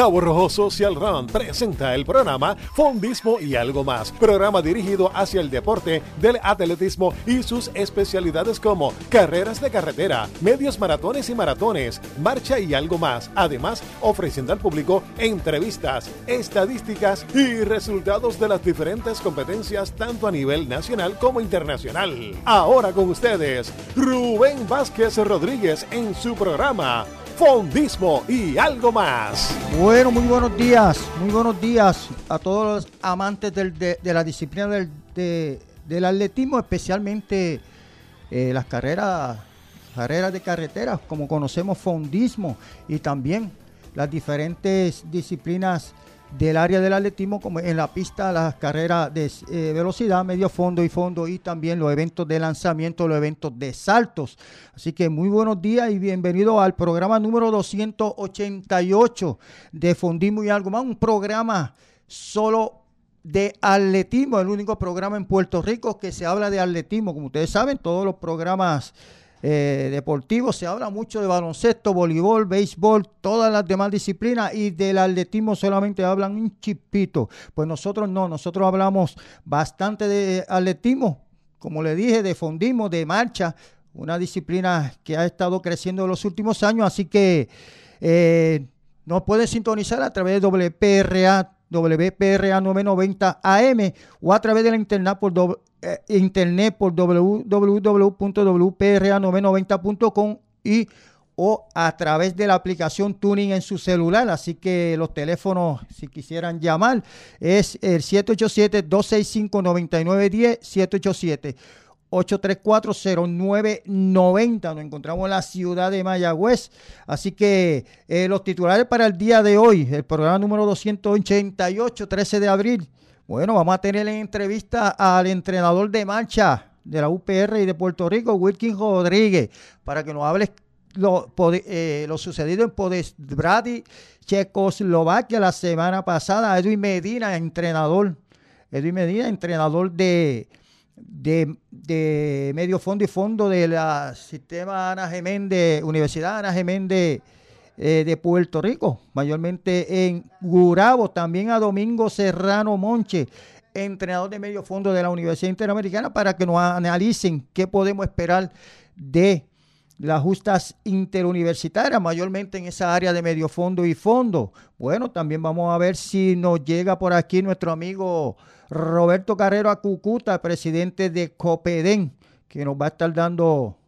Cabo Rojo Social Run presenta el programa Fondismo y algo más, programa dirigido hacia el deporte del atletismo y sus especialidades como carreras de carretera, medios maratones y maratones, marcha y algo más, además ofreciendo al público entrevistas, estadísticas y resultados de las diferentes competencias tanto a nivel nacional como internacional. Ahora con ustedes, Rubén Vázquez Rodríguez en su programa fondismo y algo más. Bueno, muy buenos días, muy buenos días a todos los amantes de, la disciplina del, del atletismo, especialmente eh, las carreras, carreras de carreteras, como conocemos fondismo, y también las diferentes disciplinas del área del atletismo, como en la pista, las carreras de eh, velocidad, medio fondo y fondo, y también los eventos de lanzamiento, los eventos de saltos. Así que muy buenos días y bienvenido al programa número 288 de Fondismo y algo más, un programa solo de atletismo, el único programa en Puerto Rico que se habla de atletismo. Como ustedes saben, todos los programas eh, deportivo, se habla mucho de baloncesto, voleibol, béisbol, todas las demás disciplinas y del atletismo solamente hablan un chipito. Pues nosotros no, nosotros hablamos bastante de atletismo, como le dije, de fondismo, de marcha, una disciplina que ha estado creciendo en los últimos años, así que eh, nos puede sintonizar a través de WPRA WPRA 990 AM o a través de la internet por eh, internet por www.wpra990.com y o a través de la aplicación Tuning en su celular. Así que los teléfonos, si quisieran llamar, es el 787-265-9910, 787. 834-0990. Nos encontramos en la ciudad de Mayagüez. Así que eh, los titulares para el día de hoy, el programa número 288, 13 de abril. Bueno, vamos a tener en entrevista al entrenador de marcha de la UPR y de Puerto Rico, Wilkin Rodríguez, para que nos hable lo, eh, lo sucedido en Podesbrady, Checoslovaquia la semana pasada. Edwin Medina, entrenador. Edwin Medina, entrenador de, de, medio fondo y fondo de la sistema Ana Geméndez, Universidad Ana Geméndez eh, de Puerto Rico, mayormente en Gurabo, también a Domingo Serrano Monche, entrenador de medio fondo de la Universidad Interamericana, para que nos analicen qué podemos esperar de las justas interuniversitarias, mayormente en esa área de medio fondo y fondo. Bueno, también vamos a ver si nos llega por aquí nuestro amigo Roberto Carrero Acucuta, presidente de Copeden, que nos va a estar dando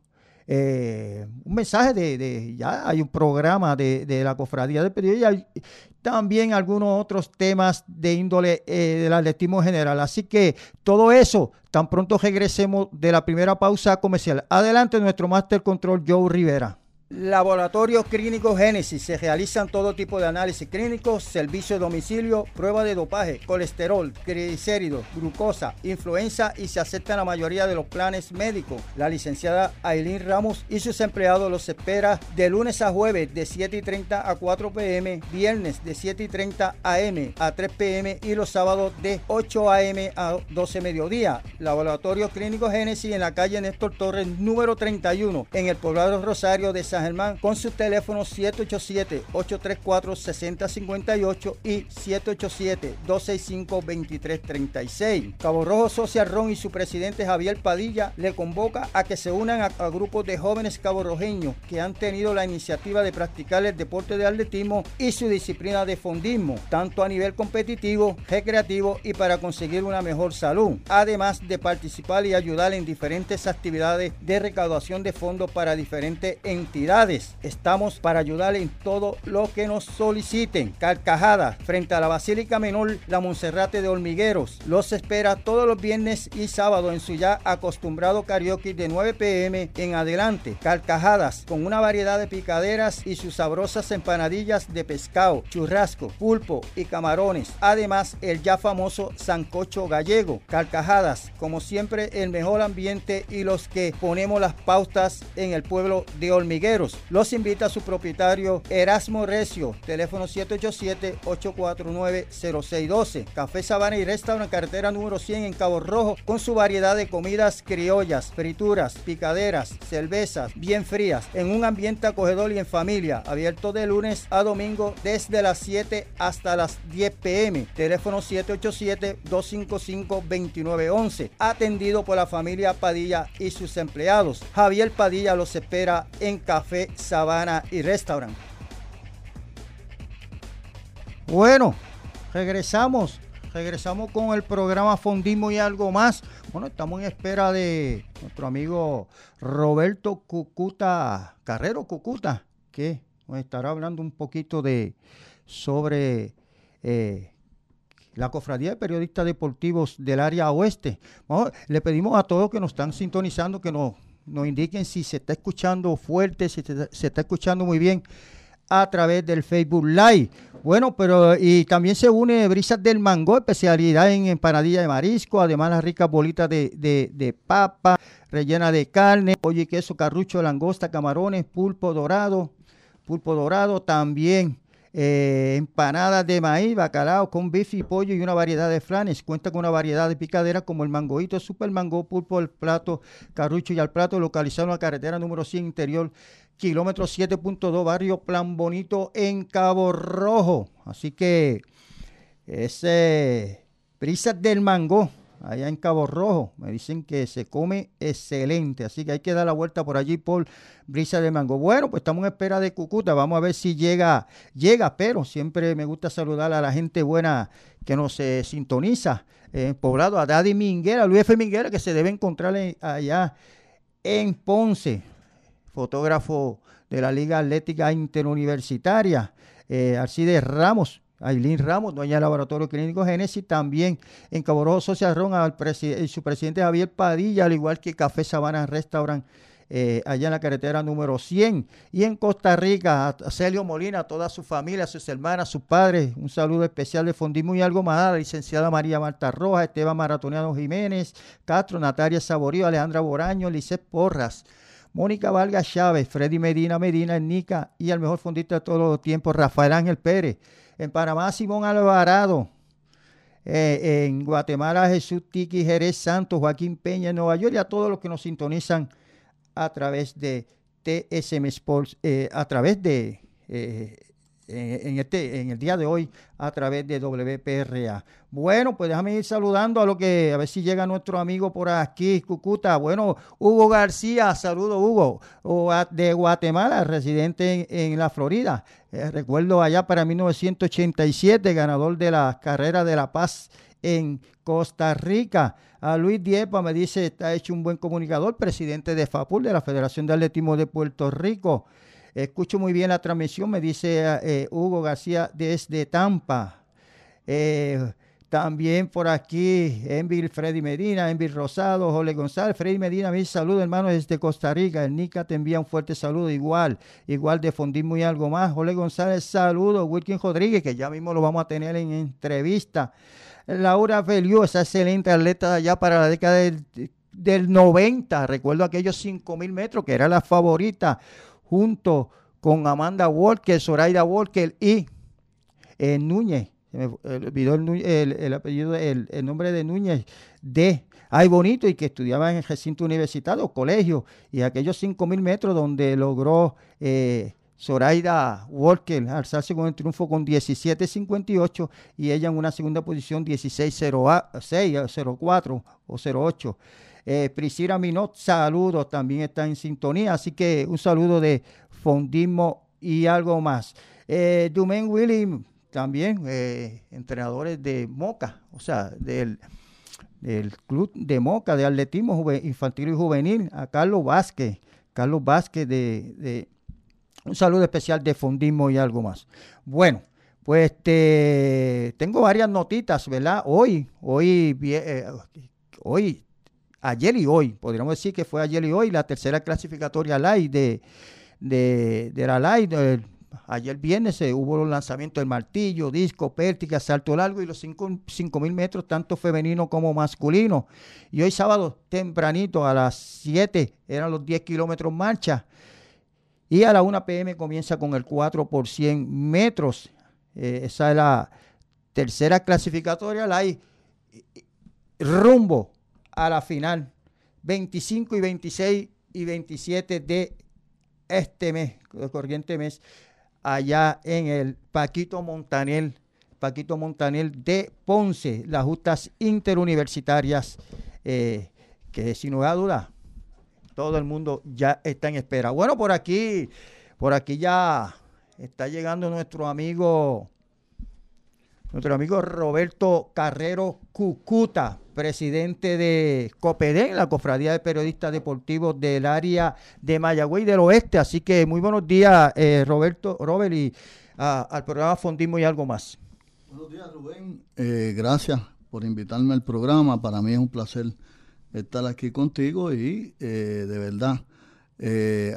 eh, un mensaje de, ya hay un programa de, la cofradía de periodismo y también algunos otros temas de índole eh, del atletismo general. Así que todo eso, tan pronto regresemos de la primera pausa comercial. Adelante nuestro Master Control Joe Rivera. Laboratorio Clínico Génesis. Se realizan todo tipo de análisis clínicos, servicio de domicilio, prueba de dopaje, colesterol, triglicéridos, glucosa, influenza y se aceptan la mayoría de los planes médicos. La licenciada Aileen Ramos y sus empleados los espera de lunes a jueves de 7 y 30 a 4 pm, viernes de 7 y 30 am a 3 pm y los sábados de 8 am a 12 mediodía. Laboratorio Clínico Génesis en la calle Néstor Torres número 31 en el poblado Rosario de San Germán con su teléfono 787-834-6058 y 787-265-2336. Cabo Rojo Social Ron y su presidente Javier Padilla le convoca a que se unan a, grupos de jóvenes caborrojeños que han tenido la iniciativa de practicar el deporte de atletismo y su disciplina de fondismo, tanto a nivel competitivo, recreativo y para conseguir una mejor salud, además de participar y ayudar en diferentes actividades de recaudación de fondos para diferentes entidades Estamos para ayudar en todo lo que nos soliciten. Carcajadas frente a la Basílica Menor, la Monserrate de Hormigueros. Los espera todos los viernes y sábados en su ya acostumbrado karaoke de 9 pm en adelante. Carcajadas con una variedad de picaderas y sus sabrosas empanadillas de pescado, churrasco, pulpo y camarones. Además, el ya famoso sancocho gallego. Carcajadas, como siempre, el mejor ambiente y los que ponemos las pautas en el pueblo de Hormigueros Los invita su propietario Erasmo Recio, teléfono 787-849-0612. Café Sabana y Restaurant, carretera número 100 en Cabo Rojo, con su variedad de comidas criollas, frituras, picaderas, cervezas bien frías, en un ambiente acogedor y en familia. Abierto de lunes a domingo desde las 7 hasta las 10 pm. Teléfono 787-255-2911. Atendido por la familia Padilla y sus empleados. Javier Padilla los espera en Café Sabana y Restaurant. Bueno, regresamos. Regresamos con el programa Fondismo y algo más. Bueno, estamos en espera de nuestro amigo Roberto Cucuta, Carrero Cucuta, que nos estará hablando un poquito de sobre eh, la Cofradía de Periodistas Deportivos del área oeste. le pedimos a todos que nos están sintonizando que nos, nos indiquen si se está escuchando fuerte, si se, está escuchando muy bien a través del Facebook Live. Bueno, pero y también se une Brisas del Mango, especialidad en empanadilla de marisco, además las ricas bolitas de, de, de papa, rellena de carne, pollo y queso, carrucho, langosta, camarones, pulpo dorado, pulpo dorado, también eh, empanadas de maíz, bacalao con bife y pollo y una variedad de flanes. Cuenta con una variedad de picaderas como el mangoito, super mango, pulpo, el plato, carrucho y al plato, localizado en la carretera número 100 interior, kilómetro 7.2, barrio Plan Bonito en Cabo Rojo. Así que ese prisas del mango allá en Cabo Rojo. Me dicen que se come excelente, así que hay que dar la vuelta por allí por Brisa de Mango. Bueno, pues estamos en espera de Cucuta, vamos a ver si llega, llega, pero siempre me gusta saludar a la gente buena que nos eh, sintoniza en Poblado, a Daddy Minguera, Luis F. Minguera, que se debe encontrar allá en Ponce, fotógrafo de la Liga Atlética Interuniversitaria. Eh, Alcides Ramos, Ailín Ramos, dueña del Laboratorio Clínico Génesis, también en Cabo Rojo Social al su presidente Javier Padilla, al igual que Café Sabana Restaurant. Eh, allá en la carretera número 100. Y en Costa Rica, a Celio Molina, a toda su familia, a sus hermanas, a sus padres, un saludo especial de Fondismo y algo más, a la licenciada María Marta Rojas, Esteban Maratoniano Jiménez, Castro, Natalia Saborío, Alejandra Boraño, Lice Porras. Mónica Valga Chávez, Freddy Medina Medina, Nica y al mejor fondista de todos los tiempos, Rafael Ángel Pérez. En Panamá, Simón Alvarado. Eh, en Guatemala, Jesús Tiki, Jerez Santos, Joaquín Peña, en Nueva York y a todos los que nos sintonizan a través de TSM Sports, eh, a través de eh, en, este, en el día de hoy a través de WPRA. Bueno, pues déjame ir saludando a lo que, a ver si llega nuestro amigo por aquí, Cucuta. Bueno, Hugo García, saludo Hugo, de Guatemala, residente en, la Florida. Eh, recuerdo allá para 1987, ganador de la carrera de La Paz en Costa Rica. A Luis Diepa me dice, está hecho un buen comunicador, presidente de FAPUL, de la Federación de Atletismo de Puerto Rico. Escucho muy bien la transmisión, me dice eh, Hugo García desde Tampa. Eh, también por aquí, Envil Freddy Medina, Envil Rosado, Jole González, Freddy Medina, mis saludos hermanos desde Costa Rica. El Nica te envía un fuerte saludo igual, igual de Fondismo y algo más. Jole González, saludos. Wilkin Rodríguez, que ya mismo lo vamos a tener en entrevista. Laura Feliu, esa excelente atleta allá para la década del, del 90. Recuerdo aquellos 5000 metros que era la favorita junto con Amanda Walker, Zoraida Walker y eh, Núñez. Se me olvidó el, apellido, el, nombre de Núñez de Ay Bonito y que estudiaba en el recinto universitario, colegio, y aquellos 5.000 metros donde logró eh, Zoraida Walker alzarse con el triunfo con 17.58 y ella en una segunda posición 16.04 o 08. Eh, Priscila Minot, saludos, también está en sintonía. Así que un saludo de Fondismo y algo más. Eh, Dumain William, también eh, entrenadores de Moca, o sea, del, Club de Moca de Atletismo Infantil y Juvenil, a Carlos Vázquez. Carlos Vázquez de, un saludo especial de Fondismo y algo más. Bueno, pues este, tengo varias notitas, ¿verdad? Hoy, hoy, eh, hoy ayer y hoy, podríamos decir que fue ayer y hoy la tercera clasificatoria live de, de, la live. Ayer viernes se hubo los lanzamientos del martillo, disco, pértiga, salto largo y los 5 mil metros, tanto femenino como masculino. Y hoy sábado tempranito a las 7 eran los 10 kilómetros marcha. Y a la 1 pm comienza con el 4 por 100 metros. Eh, esa es la tercera clasificatoria. La hay rumbo a la final. 25 y 26 y 27 de este mes, corriente mes, allá en el Paquito Montanel, Paquito Montanel de Ponce, las justas interuniversitarias, eh, que sin lugar a duda, todo el mundo ya está en espera. Bueno, por aquí, por aquí ya está llegando nuestro amigo nuestro amigo Roberto Carrero Cucuta, presidente de COPEDEN, la Cofradía de Periodistas Deportivos del área de Mayagüey del Oeste. Así que muy buenos días, eh, Roberto, Robert, y al programa Fondismo y algo más. Buenos días, Rubén. Eh, gracias por invitarme al programa. Para mí es un placer estar aquí contigo y eh, de verdad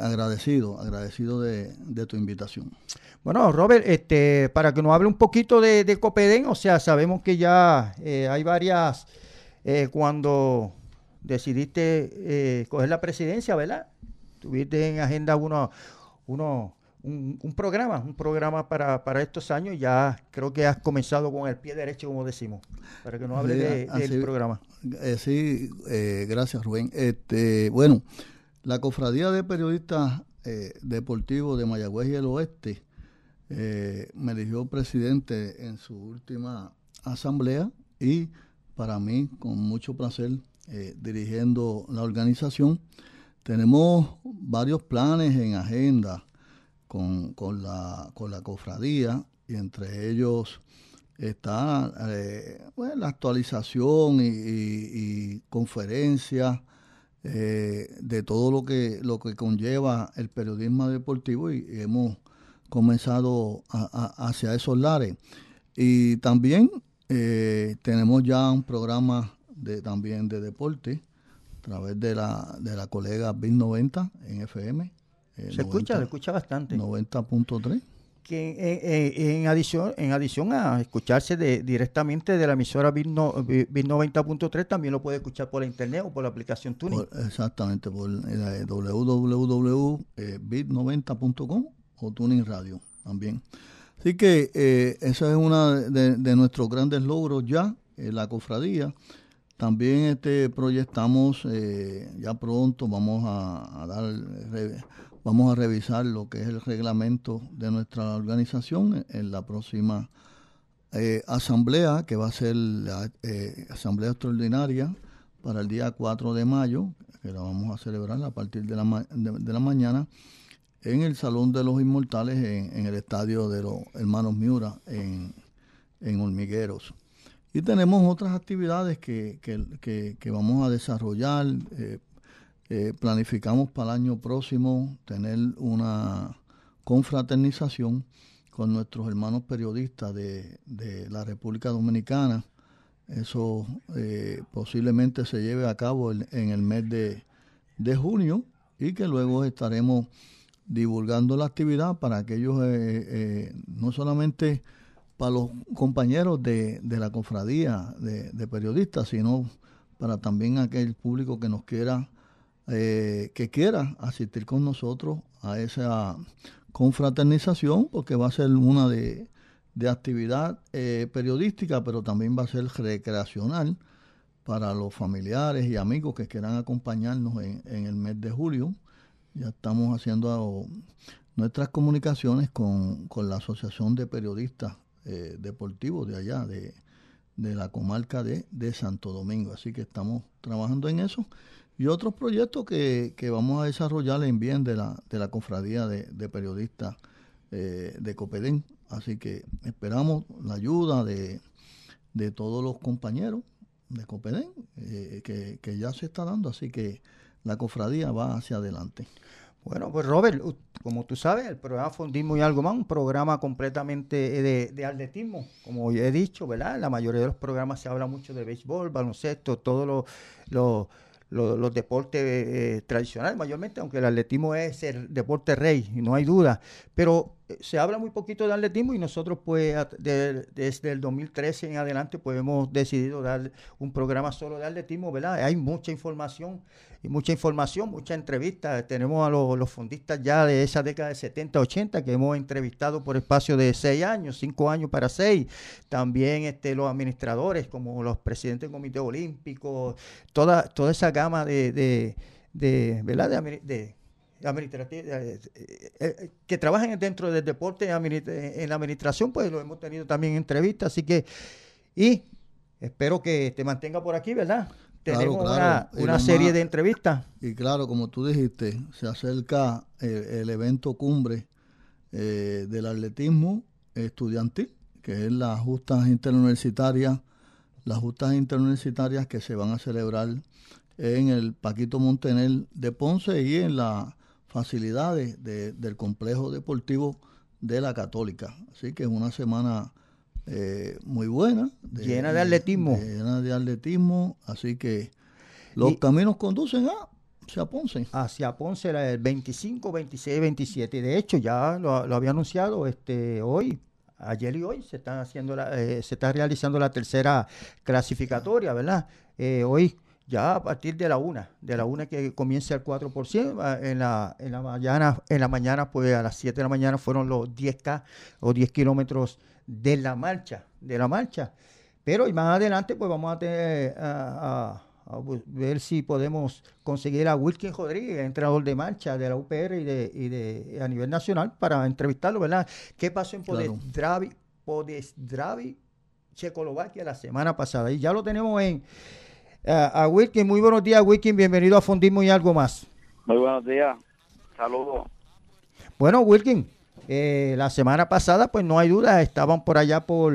agradecido, agradecido de tu invitación. Bueno, Robert, este, para que nos hable un poquito de, de Copedén, o sea, sabemos que ya eh, hay varias, eh, cuando decidiste eh, coger la presidencia, ¿verdad? Tuviste en agenda uno, uno un, programa, un programa para, para estos años, ya creo que has comenzado con el pie derecho, como decimos, para que nos hable del programa. sí, gracias Rubén. Este, bueno, la Cofradía de Periodistas Deportivos de Mayagüez y el Oeste, eh, me eligió presidente en su última asamblea y para mí, con mucho placer, eh, dirigiendo la organización. Tenemos varios planes en agenda con, con, la, con la cofradía y entre ellos está eh, la actualización y, y, conferencias de todo lo que, lo que conlleva el periodismo deportivo y hemos comenzado hacia esos lares. Y también eh, tenemos ya un programa de, también de deporte a través de la, de la colega BIN 90 en FM. Eh, se escucha, se escucha bastante. 90.3 que en, adición en adición a escucharse de, directamente de la emisora BIT, 90.3 también lo puede escuchar por internet o por la aplicación Tuning. exactamente, por eh, www.bit90.com o Tuning Radio también. Así que eh, eso es uno de, nuestros grandes logros ya, en la cofradía. También este proyectamos eh, ya pronto, vamos a, dar, vamos a revisar lo que es el reglamento de nuestra organización en la próxima eh, asamblea, que va a ser la asamblea extraordinaria para el día 4 de mayo, que la vamos a celebrar a partir de la, de la mañana en el Salón de los Inmortales, en, el estadio de los hermanos Miura, en, en Hormigueros. Y tenemos otras actividades que, que, vamos a desarrollar. Eh, eh, planificamos para el año próximo tener una confraternización con nuestros hermanos periodistas de, de la República Dominicana. Eso eh, posiblemente se lleve a cabo en el mes de, de junio y que luego estaremos divulgando la actividad para aquellos, eh, eh, no solamente para los compañeros de, de la cofradía de, periodistas, sino para también aquel público que nos quiera, eh, que quiera asistir con nosotros a esa confraternización, porque va a ser una de, de actividad periodística, pero también va a ser recreacional para los familiares y amigos que quieran acompañarnos en, en el mes de julio ya estamos haciendo nuestras comunicaciones con, la Asociación de Periodistas eh, Deportivos de allá, de, la comarca de, Santo Domingo. Así que estamos trabajando en eso. Y otros proyectos que, vamos a desarrollar en bien de la, de la cofradía de, periodistas eh, de Copedén. Así que esperamos la ayuda de, todos los compañeros de Copedén, eh, que, que ya se está dando. Así que la cofradía va hacia adelante. Bueno, pues Robert, como tú sabes, el programa Fondismo y algo más, un programa completamente de, de, atletismo, como he dicho, ¿verdad? La mayoría de los programas se habla mucho de béisbol, baloncesto, todos los, deportes eh, tradicionales, mayormente, aunque el atletismo es el deporte rey, no hay duda. Pero eh, se habla muy poquito de atletismo y nosotros pues desde el 2013 en adelante pues hemos decidido dar un programa solo de atletismo, ¿verdad? Hay mucha información y mucha información, muchas entrevistas. Tenemos a los, los ya de esa década de 70, 80 que hemos entrevistado por espacio de seis años, cinco años para seis. También este, los administradores como los presidentes del Comité Olímpico, toda, toda esa gama de, de, de ¿verdad? eh, eh, eh, que trabajan dentro del deporte en la administración, pues lo hemos tenido también en entrevistas, así que, y espero que te mantenga por aquí, ¿verdad? Tenemos una, serie de entrevistas. Y claro, como tú dijiste, se acerca el, evento cumbre del atletismo estudiantil, que es las justas interuniversitarias, las justas interuniversitarias que se van a celebrar en el Paquito Montenel de Ponce y en la facilidades del complejo deportivo de la Católica. Así que es una semana eh, muy buena. llena de atletismo. llena de atletismo. Así que los caminos conducen a hacia Ponce. Hacia Ponce el 25, 26, 27. De hecho, ya lo, había anunciado este hoy. Ayer y hoy se están haciendo eh, se está realizando la tercera clasificatoria, ¿verdad? Eh, hoy ya a partir de la una, de la una que comienza el 4%, en la, en la mañana, en la mañana, pues a las 7 de la mañana fueron los 10K o 10 kilómetros de la marcha, de la marcha. Pero y más adelante, pues vamos a tener a, ver si podemos conseguir a Wilkin Rodríguez, entrenador de marcha de la UPR y de, y de a nivel nacional, para entrevistarlo, ¿verdad? ¿Qué pasó en Podesdravi, Podesdravi, Checoslovaquia la semana pasada? Y ya lo tenemos en a Wilkin. Muy buenos días, Wilkin. Bienvenido a Fundismo y algo más. Muy buenos días. Saludos. Bueno, Wilkin, eh, la semana pasada, pues no hay duda, estaban por allá por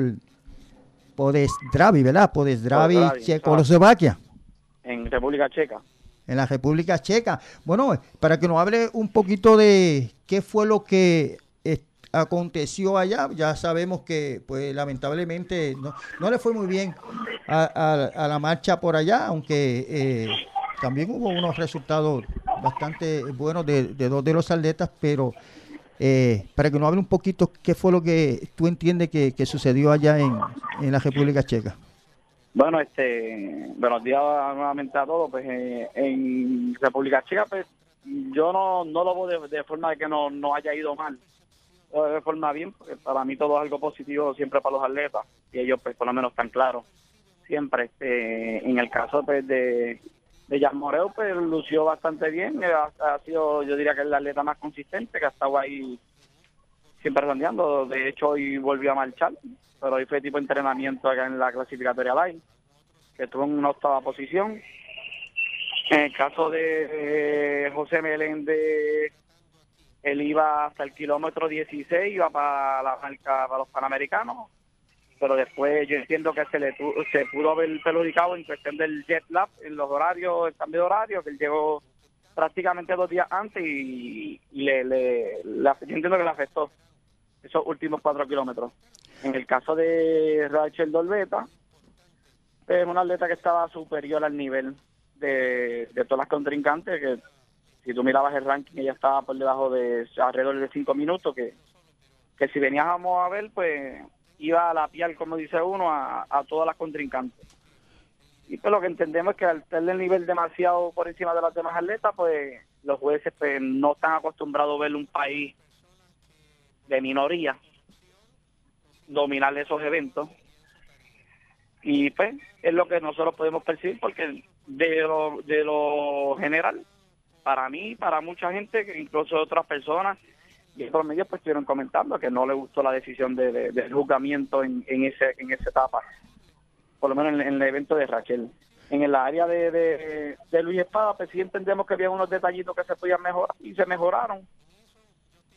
Podesdravi, ¿verdad? Podesdravi, Checoslovaquia. En República Checa. En la República Checa. Bueno, para que nos hable un poquito de qué fue lo que aconteció allá. Ya sabemos que, pues, lamentablemente no, no le fue muy bien a, la marcha por allá, aunque eh, también hubo unos resultados bastante buenos de, dos de los atletas, pero eh, para que nos hable un poquito qué fue lo que tú entiendes que, sucedió allá en, en, la República Checa. Bueno, este, buenos días nuevamente a todos. Pues eh, en República Checa, pues yo no, no lo veo de, forma que no, no haya ido mal de forma bien, porque para mí todo es algo positivo siempre para los atletas y ellos pues por lo menos están claros siempre. Este, en el caso pues, de, de Jan Moreo, pues lució bastante bien, ha, sido yo diría que el atleta más consistente que ha estado ahí siempre rondeando, de hecho hoy volvió a marchar, pero hoy fue tipo entrenamiento acá en la clasificatoria line, que estuvo en una octava posición. En el caso de José Meléndez él iba hasta el kilómetro 16, iba para la marca para los Panamericanos, pero después yo entiendo que se le se pudo haber perjudicado en cuestión del jet lag, en los horarios, el cambio de horario, que él llegó prácticamente dos días antes y, le, le, yo entiendo que le afectó esos últimos cuatro kilómetros. En el caso de Rachel Dolbeta, es una atleta que estaba superior al nivel de, de todas las contrincantes, que si tú mirabas el ranking, ella estaba por debajo de alrededor de cinco minutos, que, que si veníamos a ver, pues iba a la piel, como dice uno, a, todas las contrincantes. Y pues lo que entendemos es que al tener el nivel demasiado por encima de las demás atletas, pues los jueces pues, no están acostumbrados a ver un país de minoría dominar esos eventos. Y pues es lo que nosotros podemos percibir porque de lo, de lo general para mí, para mucha gente, incluso otras personas y otros medios pues estuvieron comentando que no le gustó la decisión de, del juzgamiento en, en, ese, en esa etapa, por lo menos en, el evento de Rachel. En el área de, de, Luis Espada, pues sí entendemos que había unos detallitos que se podían mejorar y se mejoraron,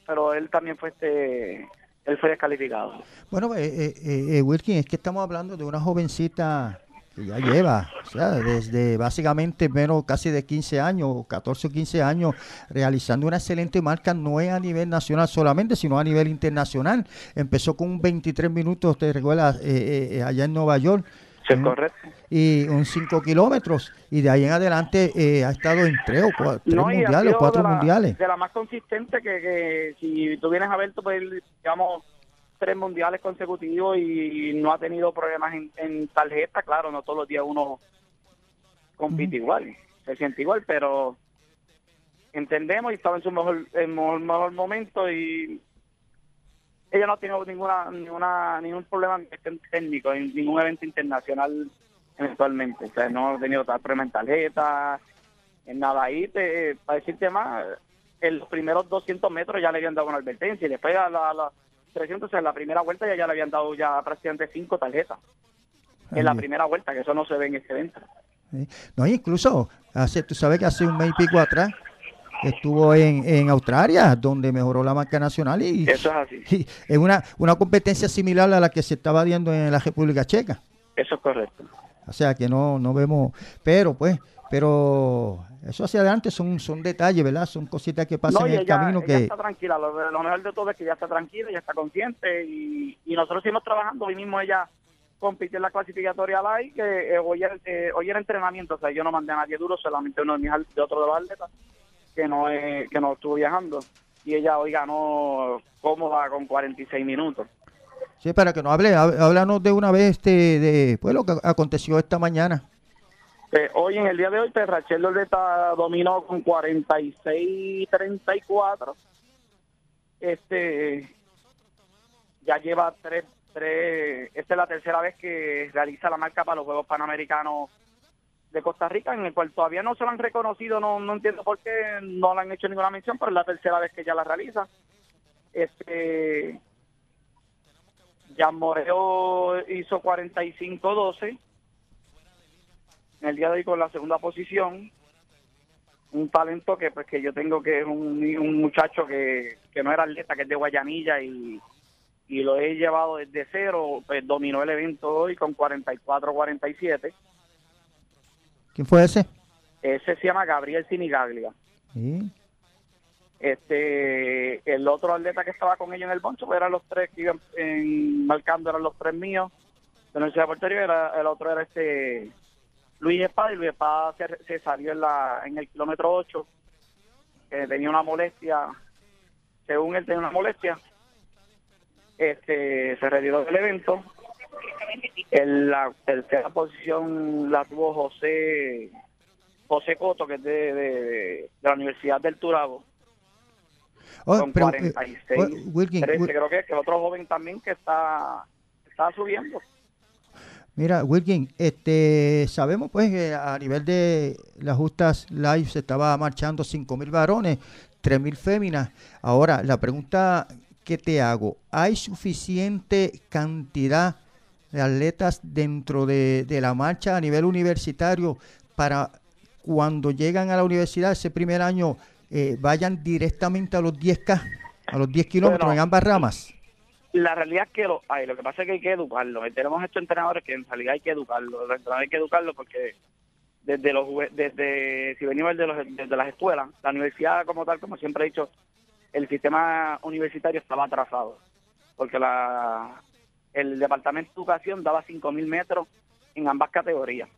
pero él también fue este él fue descalificado. Bueno, eh, eh, eh, Wilkin, es que estamos hablando de una jovencita ya lleva, o sea, desde básicamente menos casi de 15 años, 14 o 15 años, realizando una excelente marca, no es a nivel nacional solamente, sino a nivel internacional. Empezó con un 23 minutos, te recuerdas, eh, eh, allá en Nueva York, Sí, correcto. Y un 5 kilómetros. Y de ahí en adelante eh, ha estado en tres o cuatro, tres No, mundiales, cuatro de la- mundiales. De la más consistente que, que si tú vienes a ver, tú puedes, digamos, tres mundiales consecutivos y no ha tenido problemas en, en tarjeta. Claro, no todos los días uno compite igual, se siente igual, pero entendemos y estaba en su mejor, en mejor, mejor momento y ella no ha tenido ninguna, ninguna ningún problema técnico en ningún evento internacional eventualmente. O sea, no ha tenido tal problema en tarjeta, en nada ahí. Te, para decirte más, en los primeros 200 metros ya le habían dado una advertencia y después a la, a la 300, o sea, en la primera vuelta ya, ya le habían dado ya prácticamente cinco tarjetas. En la primera vuelta, que eso no se ve en este evento. Sí. No, incluso, hace, tú sabes que hace un mes y pico atrás estuvo en, en Australia, donde mejoró la marca nacional y, Eso es así. y es una, una competencia similar a la que se estaba viendo en la República Checa. Eso es correcto. O sea que no, no vemos, pero pues, pero eso hacia adelante son, son detalles, ¿verdad? Son cositas que pasan No, en el ella, camino ella que... está tranquila. Lo, lo mejor de todo es que ella está tranquila, ella está consciente y, y nosotros seguimos trabajando. Hoy mismo ella compitió en la clasificatoria live, que eh, hoy, era, eh, hoy era entrenamiento. O sea, yo no mandé a nadie duro, solamente uno de, mis, de otro de los atletas que no, eh, que no estuvo viajando. Y ella hoy ganó cómoda con 46 minutos. Sí, para que nos hable, hab- háblanos de una vez este, de pues, lo que aconteció esta mañana. Eh, hoy, en el día de hoy, pues, Rachel Loreta dominó con 46-34. Este, ya lleva tres, tres, esta es la tercera vez que realiza la marca para los Juegos Panamericanos de Costa Rica, en el cual todavía no se lo han reconocido, no, no entiendo por qué no le han hecho ninguna mención, pero es la tercera vez que ella la realiza. Este, Jan Moreo hizo 45-12 en el día de hoy con la segunda posición un talento que pues que yo tengo que es un, un muchacho que, que no era atleta que es de Guayanilla y, y lo he llevado desde cero pues dominó el evento hoy con 44-47 ¿Quién fue ese? ese se llama Gabriel Sinigaglia Sí. este el otro atleta que estaba con ellos en el boncho pues eran los tres que iban en- marcando eran los tres míos de la Universidad de Puerto Rico era, el otro era este Luis Espada y Luis Espada se, se salió en la en el kilómetro 8 que tenía una molestia según él tenía una molestia este se retiró del evento. En la tercera posición la tuvo José José Coto que es de, de, de la Universidad del Turabo. Oh, con pero, eh, 46 oh, Wilkin, 13, Wil- creo que es que otro joven también que está está subiendo Mira, Wilkin, este, sabemos pues que a nivel de las justas live se estaba marchando 5.000 varones, 3.000 féminas. Ahora, la pregunta que te hago, ¿hay suficiente cantidad de atletas dentro de, de la marcha a nivel universitario para cuando llegan a la universidad ese primer año eh, vayan directamente a los 10K, a los 10 kilómetros Bueno. en ambas ramas? La realidad es que lo, ay, lo que pasa es que hay que educarlo. Tenemos estos entrenadores que en realidad hay que educarlo. Los entrenadores hay que educarlo porque desde los desde si venimos de los desde las escuelas, la universidad como tal, como siempre he dicho, el sistema universitario estaba atrasado. Porque la el departamento de educación daba 5000 metros en ambas categorías,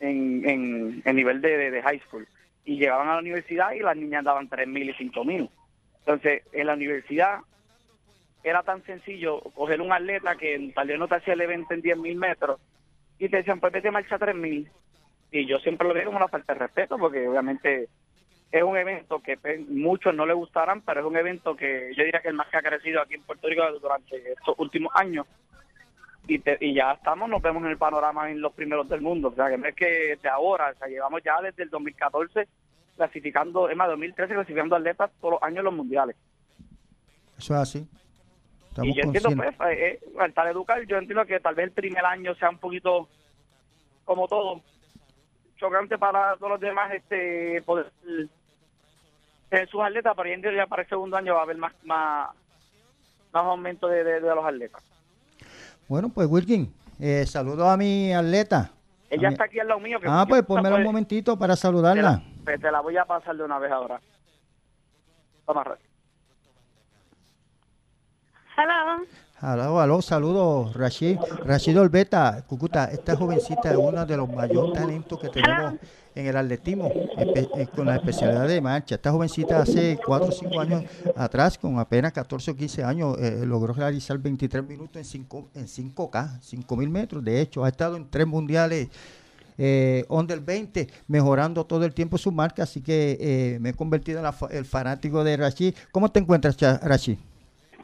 en, en, en nivel de- de high school. Y llegaban a la universidad y las niñas daban 3000 y 5000. Entonces, en la universidad era tan sencillo coger un atleta que tal vez no te hacía el evento en 10.000 metros y te decían, pues vete marcha 3.000. Y yo siempre lo veo como una falta de respeto porque obviamente es un evento que pues, muchos no le gustarán, pero es un evento que yo diría que el más que ha crecido aquí en Puerto Rico durante estos últimos años. Y, te- y ya estamos, nos vemos en el panorama en los primeros del mundo. O sea, que no es que de ahora, o sea, llevamos ya desde el 2014 clasificando, es más, 2013 clasificando atletas todos los años en los mundiales. Eso es así. Estamos y yo entiendo, conscientes. pues, eh, eh, faltar educar, yo entiendo que tal vez el primer año sea un poquito, como todo, chocante para todos los demás este poder tener sus atletas, pero entiendo ya para el segundo año va a haber más más, más aumento de, de- de los atletas. Bueno, pues Wilkin, eh, saludo a mi atleta. Ella A mi- está aquí al lado mío. Que Ah, pues ponmela un momentito para te la, saludarla. pues, te la voy a pasar de una vez ahora. Vamos a ver. Hello. Aló, aló, saludos, Rashid. Rashid Olbeta, Cucuta, esta jovencita es uno de los mayores talentos que tenemos en el atletismo, eh, con la especialidad de marcha. Esta jovencita hace 4 o 5 años atrás, con apenas 14 o 15 años, eh, logró realizar 23 minutos en 5 en 5K, 5000 metros. De hecho, ha estado en tres mundiales eh, under 20, mejorando todo el tiempo su marca. Así que eh, me he convertido en el fanático de Rashid. ¿Cómo te encuentras, Rashid?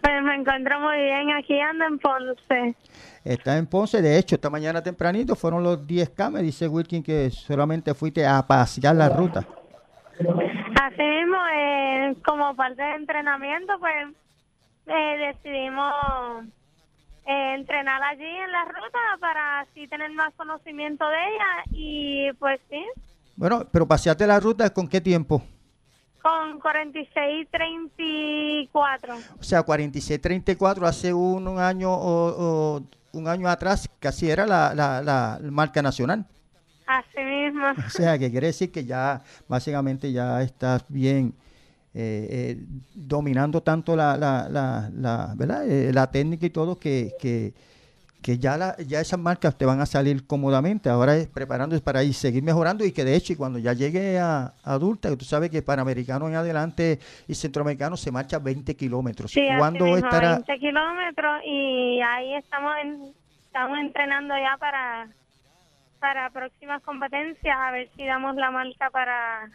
Pues me encuentro muy bien, aquí ando en Ponce. Está en Ponce, de hecho, esta mañana tempranito fueron los 10K, me dice Wilkin que solamente fuiste a pasear la ruta. Así mismo, eh, como parte de entrenamiento, pues eh, decidimos eh, entrenar allí en la ruta para así tener más conocimiento de ella y pues sí. Bueno, pero paseaste la ruta con qué tiempo? Con 46-34. O sea, 46-34 hace un, año o, un año atrás casi era la, la, marca nacional. Así mismo. O sea, que quiere decir que ya básicamente ya estás bien eh, eh, dominando tanto la, la, la, la, ¿verdad? Eh, la técnica y todo que, que que ya, la, ya esas marcas te van a salir cómodamente. Ahora es preparándose para ir, seguir mejorando y que de hecho cuando ya llegue a, adulta, que tú sabes que Panamericano en adelante y Centroamericano se marcha 20 kilómetros. Sí, ¿Cuándo estará? 20 kilómetros y ahí estamos, estamos entrenando ya para, para próximas competencias, a ver si damos la marca para,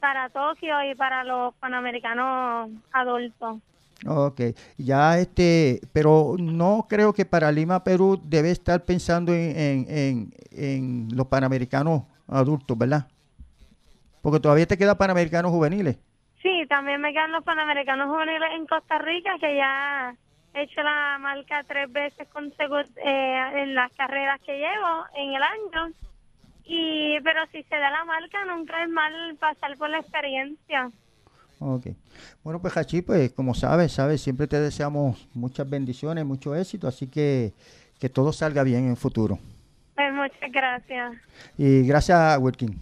para Tokio y para los Panamericanos adultos. Ok, ya este, pero no creo que para Lima, Perú, debe estar pensando en, en, en, los panamericanos adultos, ¿verdad? Porque todavía te quedan panamericanos juveniles. Sí, también me quedan los panamericanos juveniles en Costa Rica, que ya he hecho la marca tres veces eh, en las carreras que llevo en el año. Y, pero si se da la marca, nunca es mal pasar por la experiencia. Ok. Bueno, pues Hachi, pues como sabes, sabes, siempre te deseamos muchas bendiciones, mucho éxito, así que que todo salga bien en el futuro. Pues muchas gracias. Y gracias, Wilkin.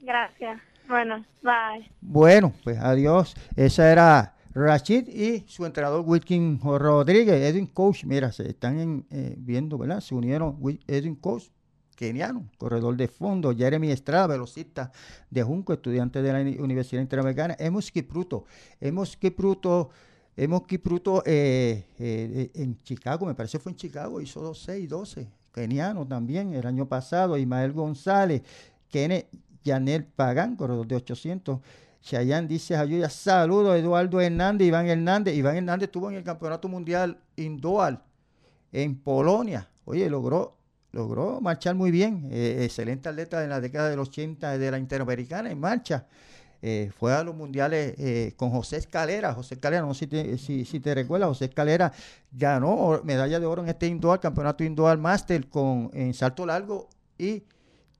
Gracias. Bueno, bye. Bueno, pues adiós. Esa era Rashid y su entrenador Wilkin Rodríguez, Edwin Coach. Mira, se están eh, viendo, ¿verdad? Se unieron Edwin Coach keniano, corredor de fondo, Jeremy Estrada, velocista de Junco, estudiante de la Universidad Interamericana, hemos Kipruto, hemos Kipruto, hemos Kipruto eh, eh, en Chicago, me parece fue en Chicago, hizo 2.6, 12, keniano también, el año pasado, Ismael González, Kene Yanel Pagán, corredor de 800, Chayanne dice ayuda, saludos Eduardo Hernández, Iván Hernández, Iván Hernández estuvo en el Campeonato Mundial Indoor en Polonia, oye, logró logró marchar muy bien. Eh, excelente atleta en la década de los 80 de la Interamericana en marcha. Eh, fue a los mundiales eh, con José Escalera. José Escalera, no sé si te, si, te recuerdas, José Escalera ganó medalla de oro en este indoor, campeonato indoor master con en salto largo y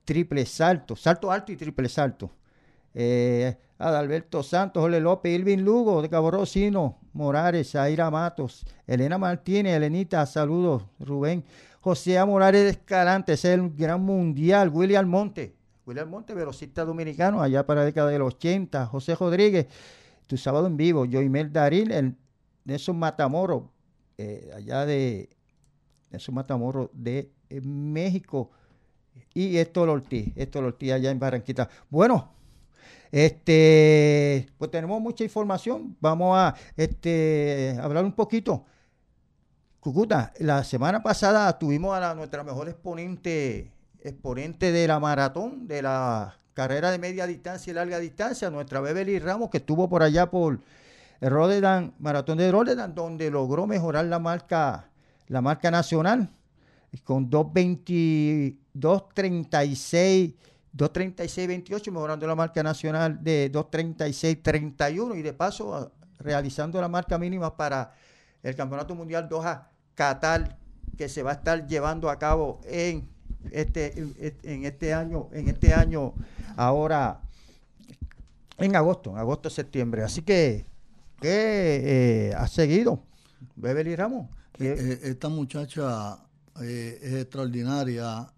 triple salto, salto alto y triple salto. Adalberto Santos, Jorge López, Ilvin Lugo, de Cabo Rocino, Morales, Aira Matos, Elena Martínez, Elenita, saludos, Rubén José Morales Escalante, ese es el gran mundial. William Monte, William Monte, velocista dominicano, allá para la década de los 80. José Rodríguez, tu sábado en vivo. Joimel Darín, el Nelson Matamoro, eh, allá de Nelson Matamoro de eh, México. Y Héctor Ortiz, Héctor allá en Barranquita. Bueno, este, pues tenemos mucha información. Vamos a este, hablar un poquito Cucuta, la semana pasada tuvimos a nuestra mejor exponente, exponente de la maratón, de la carrera de media distancia y larga distancia, nuestra Beverly Ramos, que estuvo por allá por Rodedan, maratón de Rodedan, donde logró mejorar la marca, la marca nacional, con 2.20, 2.36, 2.36.28, mejorando la marca nacional de 2.36.31 y de paso realizando la marca mínima para el Campeonato Mundial Doha Qatar que se va a estar llevando a cabo en este en este año en este año ahora en agosto en agosto septiembre. Así que que eh, ha seguido. Beverly Ramos eh, eh, esta muchacha es extraordinaria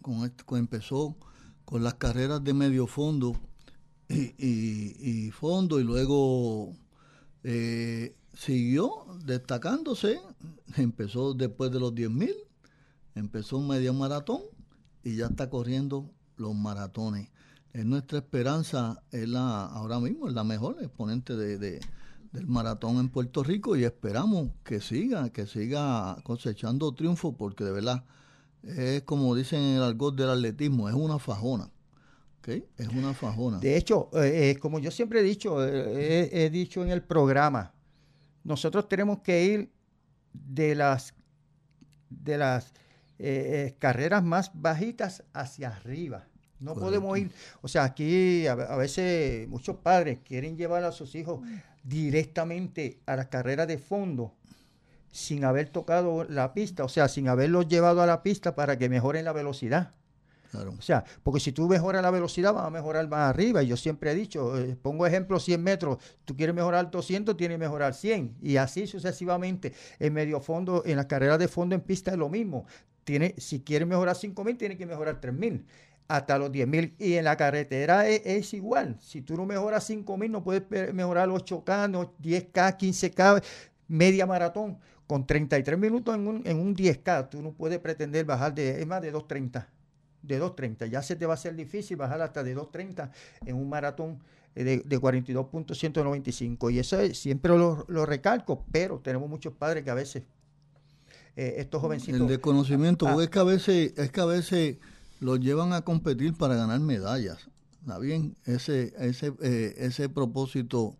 con, empezó con las carreras de medio fondo y, y fondo y luego siguió destacándose, empezó después de los 10.000, empezó un medio maratón y ya está corriendo los maratones. Es nuestra esperanza, es la, ahora mismo es la mejor exponente de, del maratón en Puerto Rico y esperamos que siga, que siga cosechando triunfo porque de verdad es como dicen en el argot del atletismo, es una fajona. Es una fajona. De hecho, eh, eh, como yo siempre he dicho, eh, he dicho en el programa, nosotros tenemos que ir de las, de las carreras más bajitas hacia arriba. No podemos ir, o sea, aquí a, veces muchos padres quieren llevar a sus hijos directamente a las carreras de fondo sin haber tocado la pista, o sea, sin haberlos llevado a la pista para que mejoren la velocidad. O sea, porque si tú mejoras la velocidad, vas a mejorar más arriba. Y yo siempre he dicho, eh, pongo ejemplo 100 metros, tú quieres mejorar 200, tienes que mejorar 100. Y así sucesivamente. En medio fondo, en las carreras de fondo en pista es lo mismo. Tiene, si quieres mejorar 5000, tienes que mejorar 3000 hasta los 10.000. Y en la carretera es, igual. Si tú no mejoras 5.000, no puedes mejorar 8K, 10K, 15K, media maratón. Con 33 minutos en un, en un 10K, tú no puedes pretender bajar de, es más de 2.30. De 2.30. Ya se te va a ser difícil bajar hasta de 2.30 en un maratón de, de 42.195. Y eso siempre lo, recalco, pero tenemos muchos padres que a veces eh, estos jovencitos... El desconocimiento, ah, es que a veces, es que a veces los llevan a competir para ganar medallas. ¿Está bien? Ese, ese, eh, ese propósito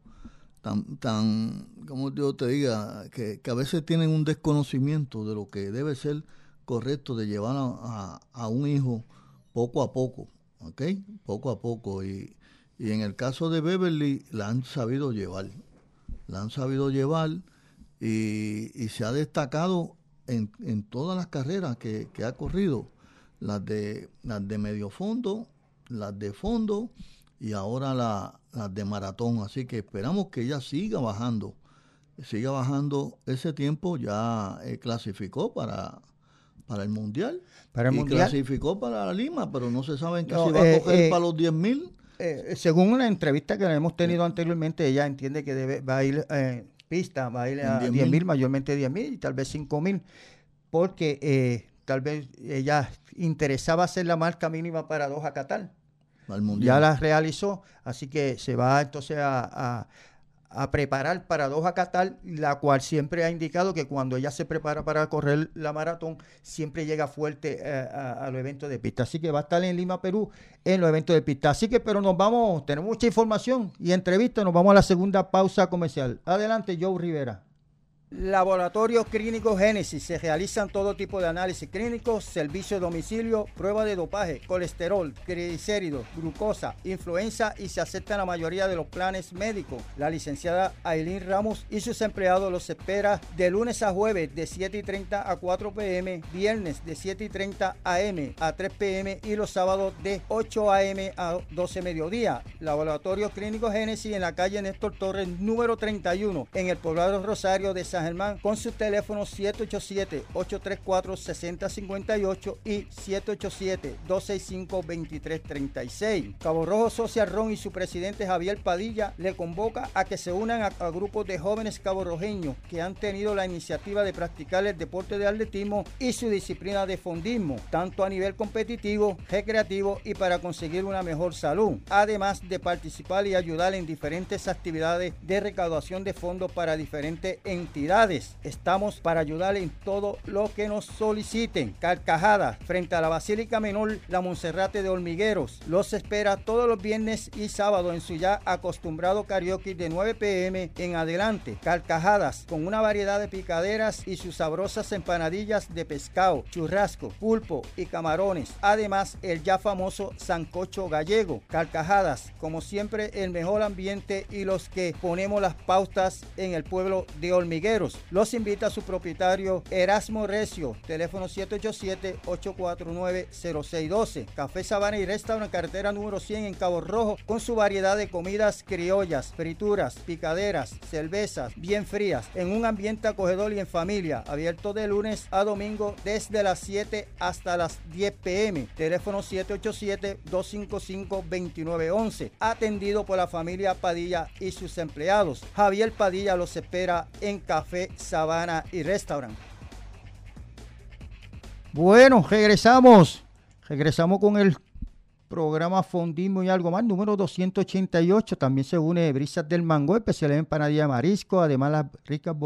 tan, tan, como yo te diga, que, a veces tienen un desconocimiento de lo que debe ser correcto de llevar a, a, un hijo poco a poco, ¿ok? Poco a poco. Y, y en el caso de Beverly, la han sabido llevar. La han sabido llevar y, y se ha destacado en, en todas las carreras que, que ha corrido las de, las de medio fondo, las de fondo y ahora las de maratón. Así que esperamos que ella siga bajando, siga bajando ese tiempo. Ya eh, clasificó para, para el Mundial. Para el y mundial. clasificó para Lima, pero no se sabe en qué se va a eh, coger eh, para los 10 mil. según una entrevista que hemos tenido anteriormente, ella entiende que debe, va a ir pista, va a ir a 10 mil, mayormente 10 mil y tal vez 5 mil, porque tal vez ella interesaba hacer la marca mínima para Doha Qatar. Ya la realizó, así que se va entonces a, preparar para Doha Qatar, la cual siempre ha indicado que cuando ella se prepara para correr la maratón, siempre llega fuerte eh, a, los eventos de pista. Así que va a estar en Lima, Perú, en los eventos de pista. Así que, pero nos vamos, tenemos mucha información y entrevista, nos vamos a la segunda pausa comercial. Adelante, Joe Rivera. Laboratorio Clínico Génesis. Se realizan todo tipo de análisis clínicos, servicio de domicilio, prueba de dopaje, colesterol, triglicéridos, glucosa, influenza y se aceptan la mayoría de los planes médicos. La licenciada Aileen Ramos y sus empleados los espera de lunes a jueves de 7 y 30 a 4 pm, viernes de 7 y 30 am a 3 pm y los sábados de 8 am a 12 mediodía. Laboratorio Clínico Génesis en la calle Néstor Torres número 31 en el poblado Rosario de San Germán con su teléfono 787-834-6058 y 787-265-2336. Cabo Rojo Social Ron y su presidente Javier Padilla le convoca a que se unan a, grupos de jóvenes caborrojeños que han tenido la iniciativa de practicar el deporte de atletismo y su disciplina de fondismo, tanto a nivel competitivo, recreativo y para conseguir una mejor salud, además de participar y ayudar en diferentes actividades de recaudación de fondos para diferentes entidades Estamos para ayudar en todo lo que nos soliciten. Carcajada, frente a la Basílica Menor, la Monserrate de Hormigueros. Los espera todos los viernes y sábados en su ya acostumbrado karaoke de 9 pm en adelante. Carcajadas, con una variedad de picaderas y sus sabrosas empanadillas de pescado, churrasco, pulpo y camarones. Además, el ya famoso sancocho gallego. Carcajadas, como siempre, el mejor ambiente y los que ponemos las pautas en el pueblo de Hormigueros Los invita su propietario Erasmo Recio, teléfono 787-849-0612. Café Sabana y Restaurant, carretera número 100 en Cabo Rojo, con su variedad de comidas criollas, frituras, picaderas, cervezas bien frías, en un ambiente acogedor y en familia. Abierto de lunes a domingo desde las 7 hasta las 10 pm. Teléfono 787-255-2911. Atendido por la familia Padilla y sus empleados. Javier Padilla los espera en Café Sabana y Restaurant. Bueno, regresamos. Regresamos con el programa Fondismo y algo más, número 288. También se une Brisas del Mango, especial empanadilla de marisco, además las ricas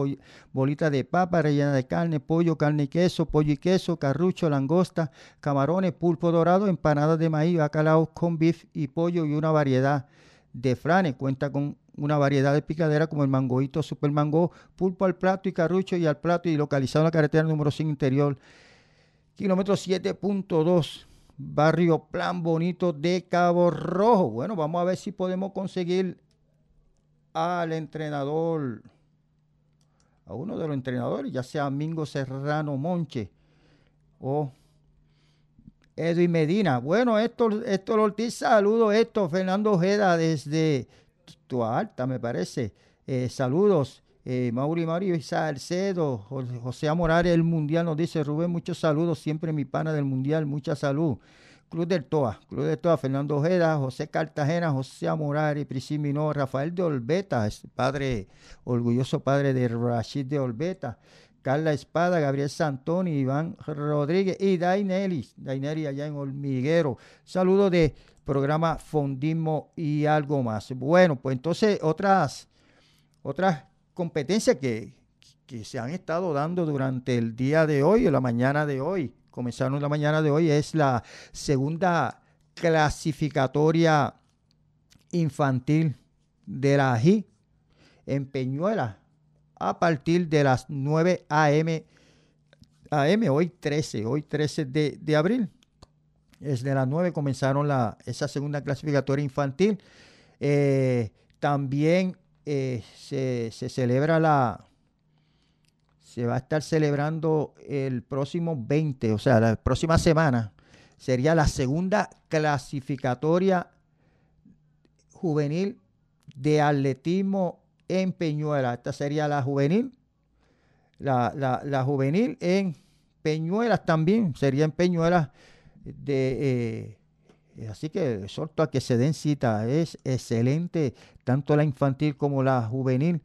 bolitas de papa rellena de carne, pollo, carne y queso, pollo y queso, carrucho, langosta, camarones, pulpo dorado, empanadas de maíz, bacalao con beef y pollo y una variedad de franes. Cuenta con una variedad de picadera como el mangoito, super mango, pulpo al plato y carrucho y al plato y localizado en la carretera número 5 interior, kilómetro 7.2 barrio Plan Bonito de Cabo Rojo. Bueno, vamos a ver si podemos conseguir al entrenador, a uno de los entrenadores, ya sea Mingo Serrano Monche o Edwin Medina. Bueno, esto, esto Ortiz, saludos, esto, Fernando Ojeda desde Alta, me parece. Eh, saludos. Eh, Mauri Mario Salcedo, José Morales del Mundial nos dice, Rubén, muchos saludos, siempre mi pana del Mundial, mucha salud. Club del Toa, Club del Toa, Fernando Ojeda, José Cartagena, José Morales, Priscimino, Rafael de Olbeta, padre, orgulloso padre de Rashid de Olbeta, Carla Espada, Gabriel Santoni, Iván Rodríguez y Dainelli, Dainelli allá en Hormiguero. Saludos de programa Fondismo y algo más. Bueno, pues entonces otras, otras competencias que, se han estado dando durante el día de hoy o la mañana de hoy. Comenzaron la mañana de hoy, es la segunda clasificatoria infantil de la AGI en Peñuela a partir de las 9 a.m. AM, hoy 13, hoy 13 de, abril. Desde las 9 comenzaron la, esa segunda clasificatoria infantil. Eh, también eh, se, celebra la, se va a estar celebrando el próximo 20, o sea, la próxima semana, sería la segunda clasificatoria juvenil de atletismo en Peñuela. Esta sería la juvenil. La, juvenil en Peñuelas también, sería en Peñuelas de, eh, eh, así que exhorto a que se den cita. Es excelente, tanto la infantil como la juvenil,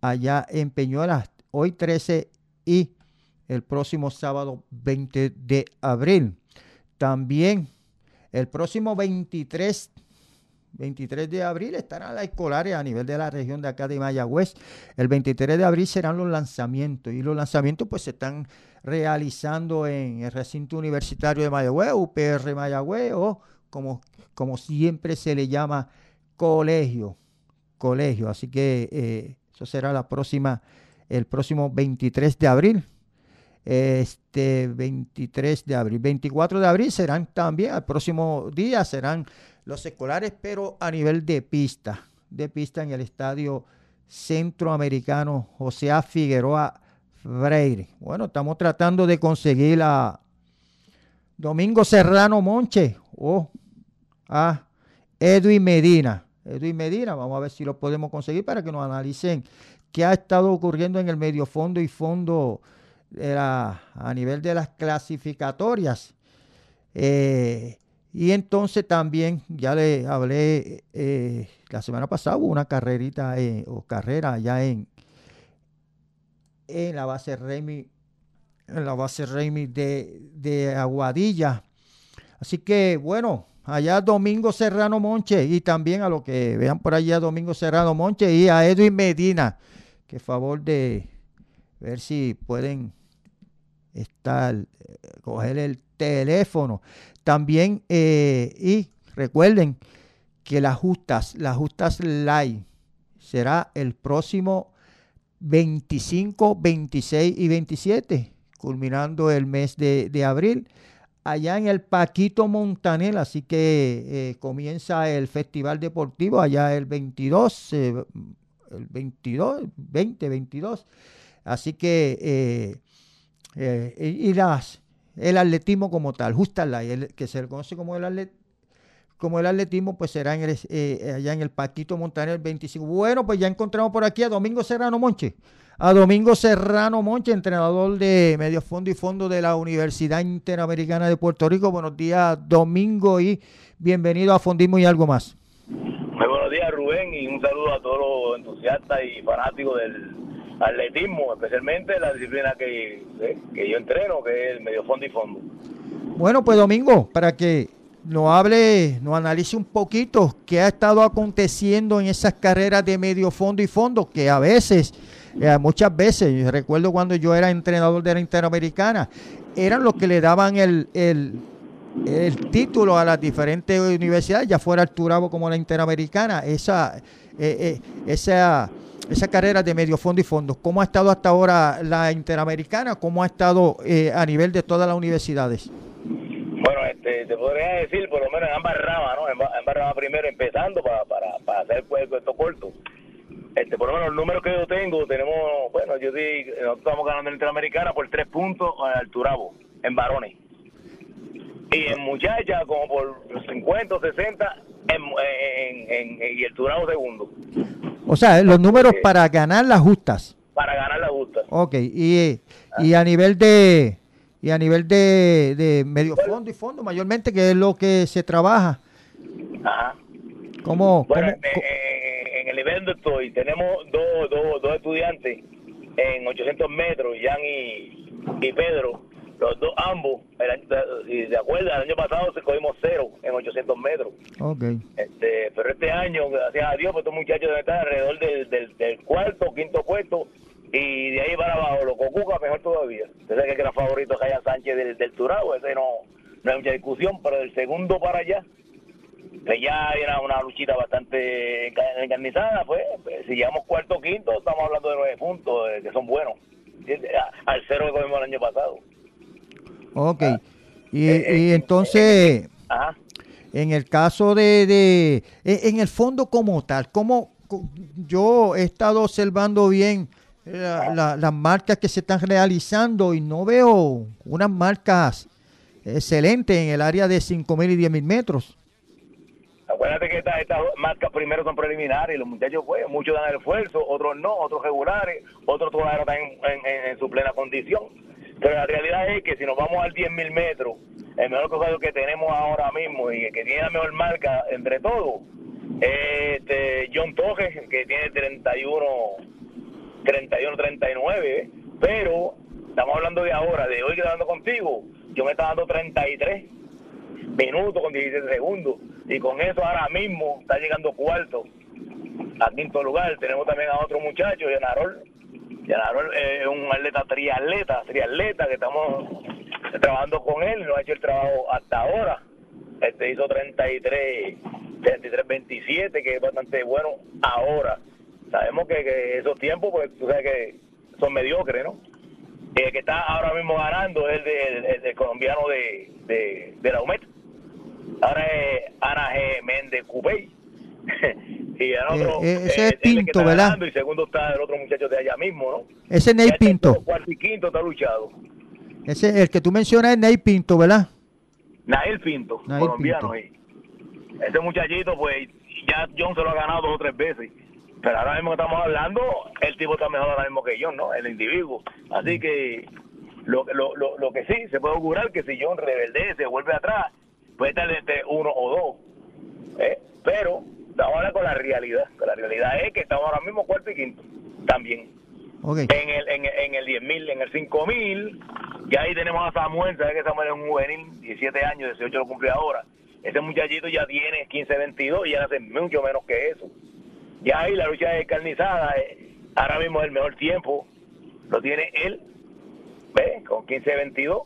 allá en Peñuelas, hoy 13 y el próximo sábado 20 de abril. También el próximo 23, 23 de abril estarán las escolares a nivel de la región de acá de Mayagüez. El 23 de abril serán los lanzamientos y los lanzamientos pues se están realizando en el recinto universitario de Mayagüez, UPR Mayagüez o como, como siempre se le llama colegio, colegio. Así que eh, eso será la próxima, el próximo 23 de abril. Este 23 de abril, 24 de abril serán también, el próximo día serán los escolares, pero a nivel de pista, de pista en el estadio centroamericano José A. Figueroa Freire. Bueno, estamos tratando de conseguir a Domingo Serrano Monche. Oh, a Edwin Medina. Edwin Medina, vamos a ver si lo podemos conseguir para que nos analicen qué ha estado ocurriendo en el medio fondo y fondo a nivel de las clasificatorias. Eh, y entonces también, ya le hablé, eh, la semana pasada hubo una carrerita eh, o carrera allá en, en la base Remy, en la base Remy de, de Aguadilla. Así que bueno, allá Domingo Serrano Monche y también a lo que vean por allá Domingo Serrano Monche y a Edwin Medina, que favor de ver si pueden estar, eh, coger el teléfono. También, eh, y recuerden que las justas, las justas live será el próximo 25, 26 y 27, culminando el mes de, abril allá en el Paquito Montanel, así que eh, comienza el Festival Deportivo allá el 22, eh, el 22, 20, 22 Así que, eh, y las, el atletismo como tal, Justa Light, que se le conoce como el atletismo como el atletismo, pues será en eh, allá en el Paquito Montaner 25. Bueno, pues ya encontramos por aquí a Domingo Serrano Monche. A Domingo Serrano Monche, entrenador de medio fondo y fondo de la Universidad Interamericana de Puerto Rico. Buenos días, Domingo, y bienvenido a Fondismo y algo más. Muy buenos días, Rubén, y un a todos los entusiastas y fanáticos del atletismo, especialmente la disciplina que, eh, que yo entreno, que es el medio fondo y fondo. Bueno, pues Domingo, para que nos hable, nos analice un poquito qué ha estado aconteciendo en esas carreras de medio fondo y fondo, que a veces, eh, muchas veces, recuerdo cuando yo era entrenador de la Interamericana, eran los que le daban el, el, título a las diferentes universidades, ya fuera el Turabo como la Interamericana, esa, eh, eh, esa, esa carrera de medio fondo y fondo. ¿Cómo ha estado hasta ahora la Interamericana? ¿Cómo ha estado a nivel de todas las universidades? Bueno, este, te podría decir, por lo menos en ambas ramas, ¿no? En, ambas ramas primero, empezando para, para, para hacer pues, esto corto. Este, por lo menos el número que yo tengo, tenemos, bueno, yo nosotros estamos ganando en Interamericana por tres puntos al Turabo, en varones. Y en muchachas, como por 50 o 60, en, en, en, y el Turabo segundo. O sea, los números para ganar las justas. Para ganar las justas. Ok, y, y a nivel de y a nivel de, de medio fondo y fondo, mayormente, que es lo que se trabaja. Ajá. ¿Cómo, bueno, en, el nivel donde estoy, tenemos dos, dos, dos estudiantes en 800 metros, Jan y, y Pedro, los dos ambos, si se acuerdan, el año pasado se cogimos cero en 800 metros. Okay. Este, pero este año, gracias a Dios, pues estos muchachos deben estar alrededor del, del, del cuarto, quinto puesto y de ahí para abajo, los Cocuca mejor todavía. Usted que era favorito Jaya Sánchez del, del Turabo, ese no, no hay mucha discusión, pero del segundo para allá, que ya era una luchita bastante encarnizada, pues, pues, si llegamos cuarto o quinto, estamos hablando de nueve puntos, eh, que son buenos, al cero que comimos el año pasado. Ok, ah, y, eh, y eh, entonces, en el caso de, de, en el fondo como tal, como yo he estado observando bien, las marcas que se están realizando y no veo unas marcas excelentes en el área de 5.000 y 10.000 metros. Acuérdate que estas, estas marcas primero son preliminares, los muchachos pues, muchos dan el esfuerzo, otros no, otros regulares, otros todavía están en, su plena condición. Pero la realidad es que si nos vamos al 10.000 metros, el mejor caballo que tenemos ahora mismo y que tiene la mejor marca entre todos, este John Tojes, que tiene 31 31, 39, pero estamos hablando de ahora, de hoy quedando contigo, yo me está dando 33 minutos con 17 segundos y con eso ahora mismo está llegando cuarto a quinto lugar. Tenemos también a otro muchacho, Yanarol. Yanarol es un atleta triatleta, triatleta que estamos trabajando con él, no ha hecho el trabajo hasta ahora. Este hizo 33, 33, 27, que es bastante bueno ahora sabemos que, esos tiempos, pues tú sabes que son mediocres, ¿no? El que está ahora mismo ganando es el, de, colombiano de, de, la UMET. Ahora es Ana G. Méndez Cupey. y el otro, eh, eh, ese es Pinto, ¿verdad? y segundo está el otro muchacho de allá mismo, ¿no? Ese es Ney Pinto. Cuarto y quinto está luchado. Ese, el que tú mencionas es Ney Pinto, ¿verdad? Nael Pinto, colombiano. Ese muchachito, pues, ya John se lo ha ganado dos o tres veces pero ahora mismo estamos hablando, el tipo está mejor ahora mismo que yo, ¿no? El individuo. Así que lo, lo, lo, lo que sí, se puede augurar que si John se vuelve atrás, puede estar entre uno o dos. ¿eh? Pero estamos hablando con la realidad. la realidad es que estamos ahora mismo cuarto y quinto también. En el en, en el 10.000, en el 5.000, y ahí tenemos a Samuel, ¿sabes que Samuel es un juvenil, 17 años, 18 lo cumple ahora. Ese muchachito ya tiene 15, 22 y ya hace mucho menos que eso. Ya ahí la lucha es carnizada. Eh, ahora mismo es el mejor tiempo. Lo tiene él, ¿ves? Con 15-22.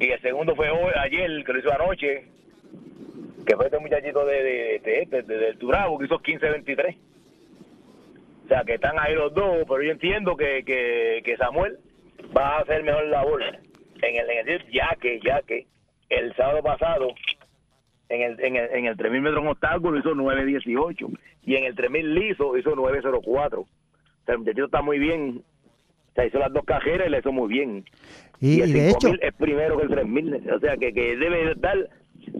Y el segundo fue hoy, ayer, que lo hizo anoche, que fue este muchachito de, de, de, de, del Turabo, que hizo 15-23. O sea, que están ahí los dos, pero yo entiendo que, que, que Samuel va a hacer mejor labor en el, en el ya que, ya que el sábado pasado en el, en el, en el 3000 metros en obstáculo hizo 9.18 y en el 3000 liso hizo 9.04. O sea, el muchachito está muy bien O sea, hizo las dos cajeras y le hizo muy bien. Y, el de hecho... es primero que el 3000. O sea, que, que debe estar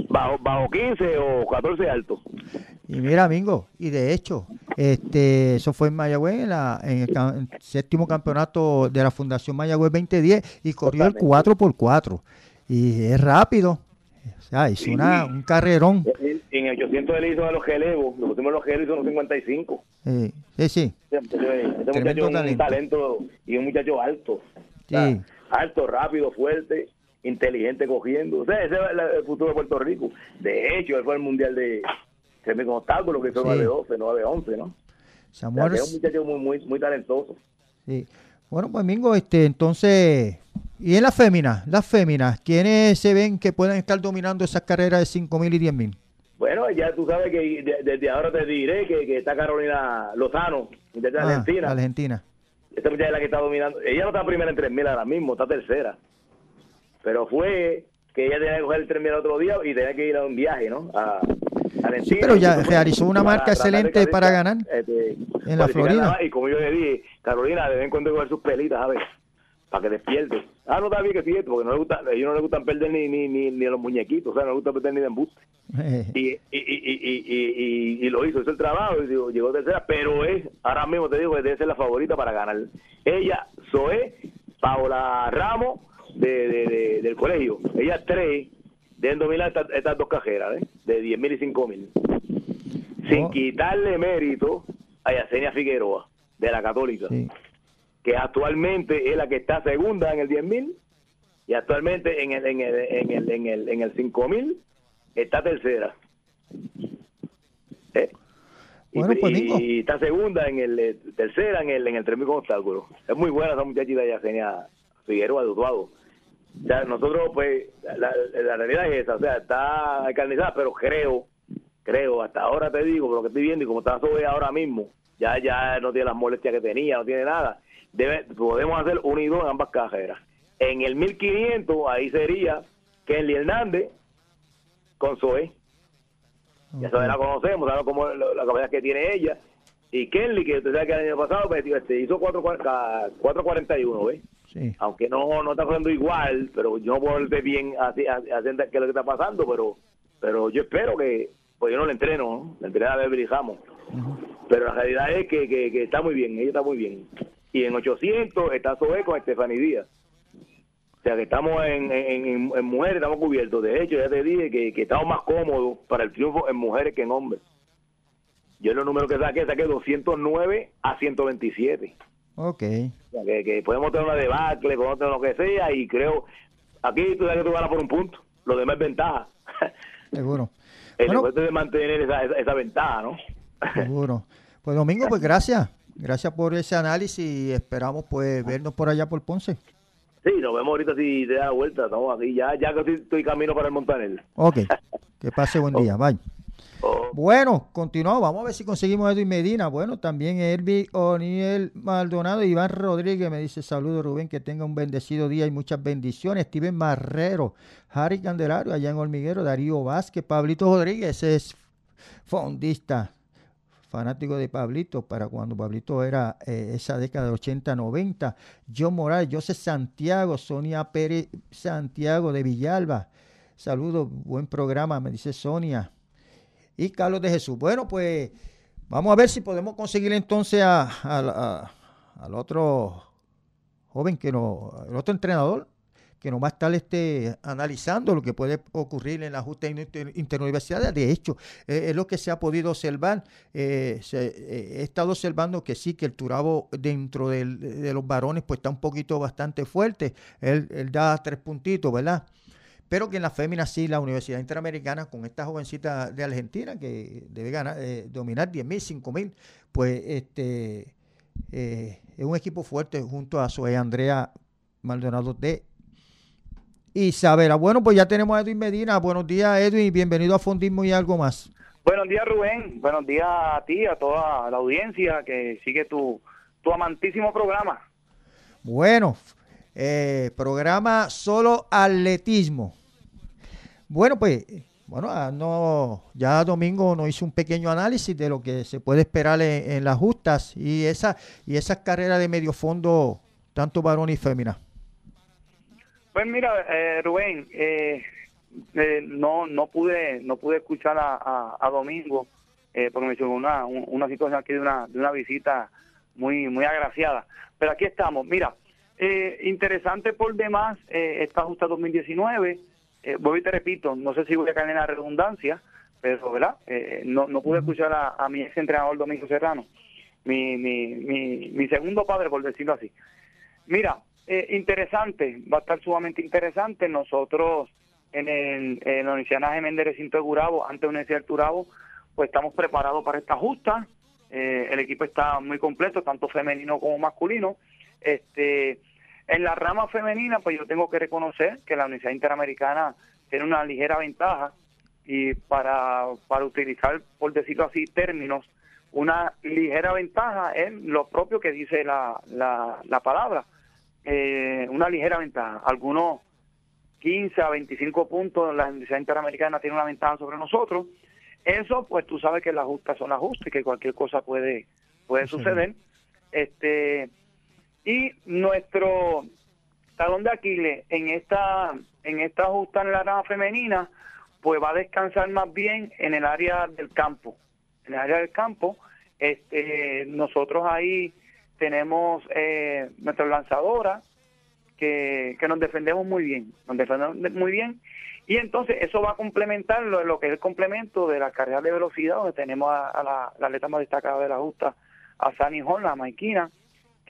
bajo, bajo 15 o 14 alto. Y mira, Mingo, y de hecho, este, eso fue en Mayagüez, en, la, en el, séptimo campeonato de la Fundación Mayagüez 2010, y corrió el 4x4. Y es rápido. O sea, hizo una, un carrerón. En el 800 él hizo a los gelevos, los últimos los gelevos hizo los 55. Sí, sí. sí. Este muchacho es un talento. y un muchacho alto. Sí. alto, rápido, fuerte inteligente cogiendo. O sea, ese es el futuro de Puerto Rico. De hecho, él fue el mundial de semi obstáculos que hizo sí. 9-12, 9-11, ¿no? Samuel... es un muchacho muy, muy, muy talentoso. Sí. Bueno, pues Mingo, este, entonces, y en las féminas, las féminas, ¿quiénes se ven que pueden estar dominando esas carreras de 5.000 y 10.000? Bueno, ya tú sabes que desde ahora te diré que, que está Carolina Lozano, desde ah, Argentina. Argentina. Esta muchacha es la que está dominando. Ella no está primera en 3.000 ahora mismo, está tercera. Pero fue que ella tenía que coger el tren el otro día y tenía que ir a un viaje, ¿no? A, sí, pero ya realizó una marca excelente para ganar este, en la Florida. Y como yo le dije, Carolina, deben coger sus pelitas, a ver, para que despierte. Ah, no, está bien que cierto, porque no le gusta, a ellos no les gustan perder ni, ni, ni, ni a los muñequitos, o sea, no les gusta perder ni de embuste. y, y, y, y, y, lo hizo, hizo el trabajo, y digo, llegó tercera, pero es, ahora mismo te digo que debe ser la favorita para ganar. Ella, Zoe, Paola Ramos, de, de, del colegio. Ellas tres deben dominar estas, estas dos cajeras, ¿eh? de 10 mil y 5 mil. Sin oh. quitarle mérito a Yacenia Figueroa, de la Católica, que actualmente es la que está segunda en el 10 mil y actualmente en el, en el, en el, en el, en el 5 mil está tercera. ¿Eh? Bueno, y, pues, y, está segunda en el eh, tercera en el en el 3000 con obstáculos. Es muy buena esa muchachita Yacenia Figueroa de Utuado. Sea, nosotros, pues, la, realidad es esa, o sea, está encarnizada, pero creo, creo, hasta ahora te digo, por lo que estoy viendo y como está sobre ahora mismo, ya ya no tiene las molestias que tenía, no tiene nada. Debe, podemos hacer un y dos en ambas cajeras. En el 1500, ahí sería Kenley Hernández con Zoe. Ya eso la conocemos, sabemos cómo la, capacidad que tiene ella. Y Kenley, que usted sabe que el año pasado pues, este, hizo 4.41, ¿ves? Aunque no, no está pasando igual, pero yo no puedo ver bien así, así, qué es lo que está pasando, pero pero yo espero que, pues yo no le entreno, ¿no? le entreno a ver Pero la realidad es que, que, está muy bien, ella está muy bien. Y en 800 está Sobe con Estefanía Díaz. O sea que estamos en, en, en, mujeres, estamos cubiertos. De hecho, ya te dije que, que estamos más cómodos para el triunfo en mujeres que en hombres. Yo en los números que saqué, saqué 209 a 127. Ok. que, podemos tener una debacle, podemos tener lo que sea, y creo, aquí tú sabes que tú ganas por un punto, lo demás es ventaja. Seguro. El bueno, de mantener esa, esa, ventaja, ¿no? Seguro. Pues Domingo, pues gracias. Gracias por ese análisis y esperamos pues vernos por allá por Ponce. Sí, nos vemos ahorita si te da vuelta. Estamos aquí ya, ya que estoy camino para el Montanel. Ok. Que pase buen día. Bye. Bueno, continuamos. Vamos a ver si conseguimos Edwin Medina. Bueno, también Elvi O'Neill Maldonado, Iván Rodríguez me dice saludos Rubén, que tenga un bendecido día y muchas bendiciones. Steven Marrero, Harry Candelario, allá en Hormiguero, Darío Vázquez, Pablito Rodríguez es fondista, fanático de Pablito, para cuando Pablito era eh, esa década de 80-90. John Morales, José Santiago, Sonia Pérez Santiago de Villalba. Saludos, buen programa, me dice Sonia y Carlos de Jesús. Bueno, pues vamos a ver si podemos conseguir entonces a, al otro joven que no, el otro entrenador que nos va a estar este, analizando lo que puede ocurrir en la justa interuniversidad. De hecho, es lo que se ha podido observar. Eh, eh, he estado observando que sí, que el Turabo dentro de los varones pues está un poquito bastante fuerte. Él da tres puntitos, ¿verdad? Pero que en la féminas sí, la Universidad Interamericana, con esta jovencita de Argentina que debe ganar, eh, dominar 10 mil, 5 mil, pues este eh, es un equipo fuerte junto a Zoe Andrea Maldonado de Isabela. Bueno, pues ya tenemos a Edwin Medina. Buenos días, Edwin, bienvenido a Fondismo y algo más. Buenos días, Rubén. Buenos días a ti, a toda la audiencia que sigue tu, tu amantísimo programa. Bueno, eh, programa solo atletismo. Bueno, pues, bueno, ah, ya domingo nos hizo un pequeño análisis de lo que se puede esperar en, las justas y esa y esas carreras de medio fondo tanto varón y fémina. Pues mira, eh, Rubén, eh, eh, no no pude no pude escuchar a, Domingo porque me hizo una, una situación aquí de una, de una visita muy muy agraciada. Pero aquí estamos. Mira, interesante por demás esta justa 2019. Voy y te repito, no sé si voy a caer en la redundancia, pero ¿verdad? no, no pude escuchar a, a mi ex entrenador Domingo Serrano mi, mi, mi, mi segundo padre, por decirlo así. Mira, eh, interesante, va a estar sumamente interesante. Nosotros en, el, en la Universidad Naje Méndez Recinto de Gurabo, ante la Universidad de Turabo, pues estamos preparados para esta justa. Eh, el equipo está muy completo, tanto femenino como masculino. Este, en la rama femenina, pues yo tengo que reconocer que la Universidad Interamericana tiene una ligera ventaja y para, para utilizar, por decirlo así, términos una ligera ventaja en lo propio que dice la, la, palabra. Eh, una ligera ventaja. Algunos 15 a 25 puntos, la Universidad Interamericana tiene una ventaja sobre nosotros. Eso, pues tú sabes que las justas son las justas y que cualquier cosa puede, puede suceder. Este, y nuestro talón de Aquiles en esta, en esta justa en la rama femenina, pues va a descansar más bien en el área del campo en el área del campo. Este, nosotros ahí tenemos eh, nuestra lanzadora que, que nos defendemos muy bien, nos defendemos muy bien. Y entonces eso va a complementar lo, que es el complemento de la carrera de velocidad, donde tenemos a, la, atleta más destacada de la justa, a Sani Hall, la maiquina,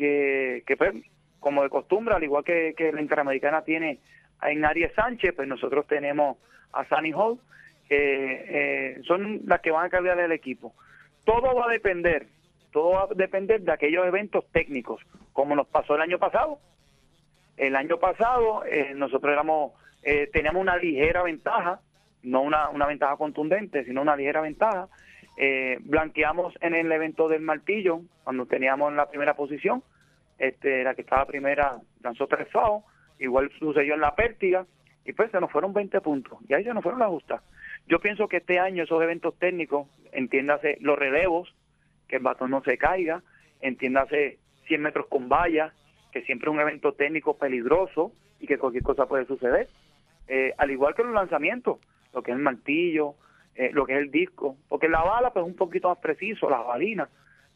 que, que pues, como de costumbre, al igual que, que la Interamericana tiene a Aries Sánchez, pues nosotros tenemos a Sunny Hall, eh, son las que van a cambiar el equipo. Todo va a depender, todo va a depender de aquellos eventos técnicos, como nos pasó el año pasado. El año pasado eh, nosotros éramos, eh, teníamos una ligera ventaja, no una, una ventaja contundente, sino una ligera ventaja. Eh, blanqueamos en el evento del martillo, cuando teníamos la primera posición, este, la que estaba primera lanzó tres FAO, igual sucedió en la pértiga, y pues se nos fueron 20 puntos, y ahí se nos fueron las justas. Yo pienso que este año esos eventos técnicos, entiéndase los relevos, que el batón no se caiga, entiéndase 100 metros con vallas, que siempre es un evento técnico peligroso y que cualquier cosa puede suceder. Eh, al igual que los lanzamientos, lo que es el martillo, eh, lo que es el disco, porque la bala pues es un poquito más preciso, la balina.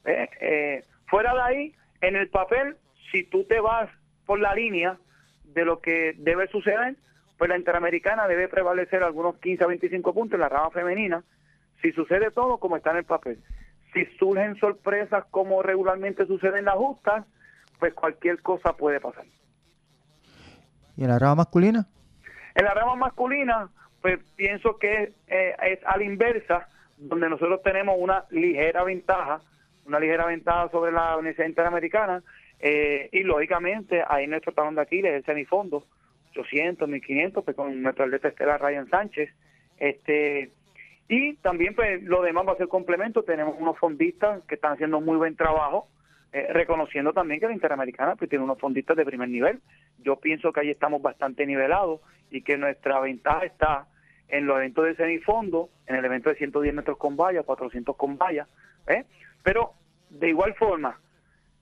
Eh, fuera de ahí, en el papel, si tú te vas por la línea de lo que debe suceder, pues la Interamericana debe prevalecer algunos 15 a 25 puntos en la rama femenina, si sucede todo como está en el papel. Si surgen sorpresas como regularmente sucede en las justas, pues cualquier cosa puede pasar. ¿Y en la rama masculina? En la rama masculina, pues pienso que eh, es a la inversa, donde nosotros tenemos una ligera ventaja, una ligera ventaja sobre la Universidad Interamericana, eh, y lógicamente ahí nuestro talón de Aquiles es el semifondo, 800, 1500, pues con nuestro atleta Estela Ryan Sánchez. Este, y también pues lo demás va a ser complemento, tenemos unos fondistas que están haciendo muy buen trabajo, eh, reconociendo también que la Interamericana pues tiene unos fondistas de primer nivel. Yo pienso que ahí estamos bastante nivelados y que nuestra ventaja está en los eventos de semifondo, en el evento de 110 metros con valla, 400 con valla, ¿eh? Pero de igual forma,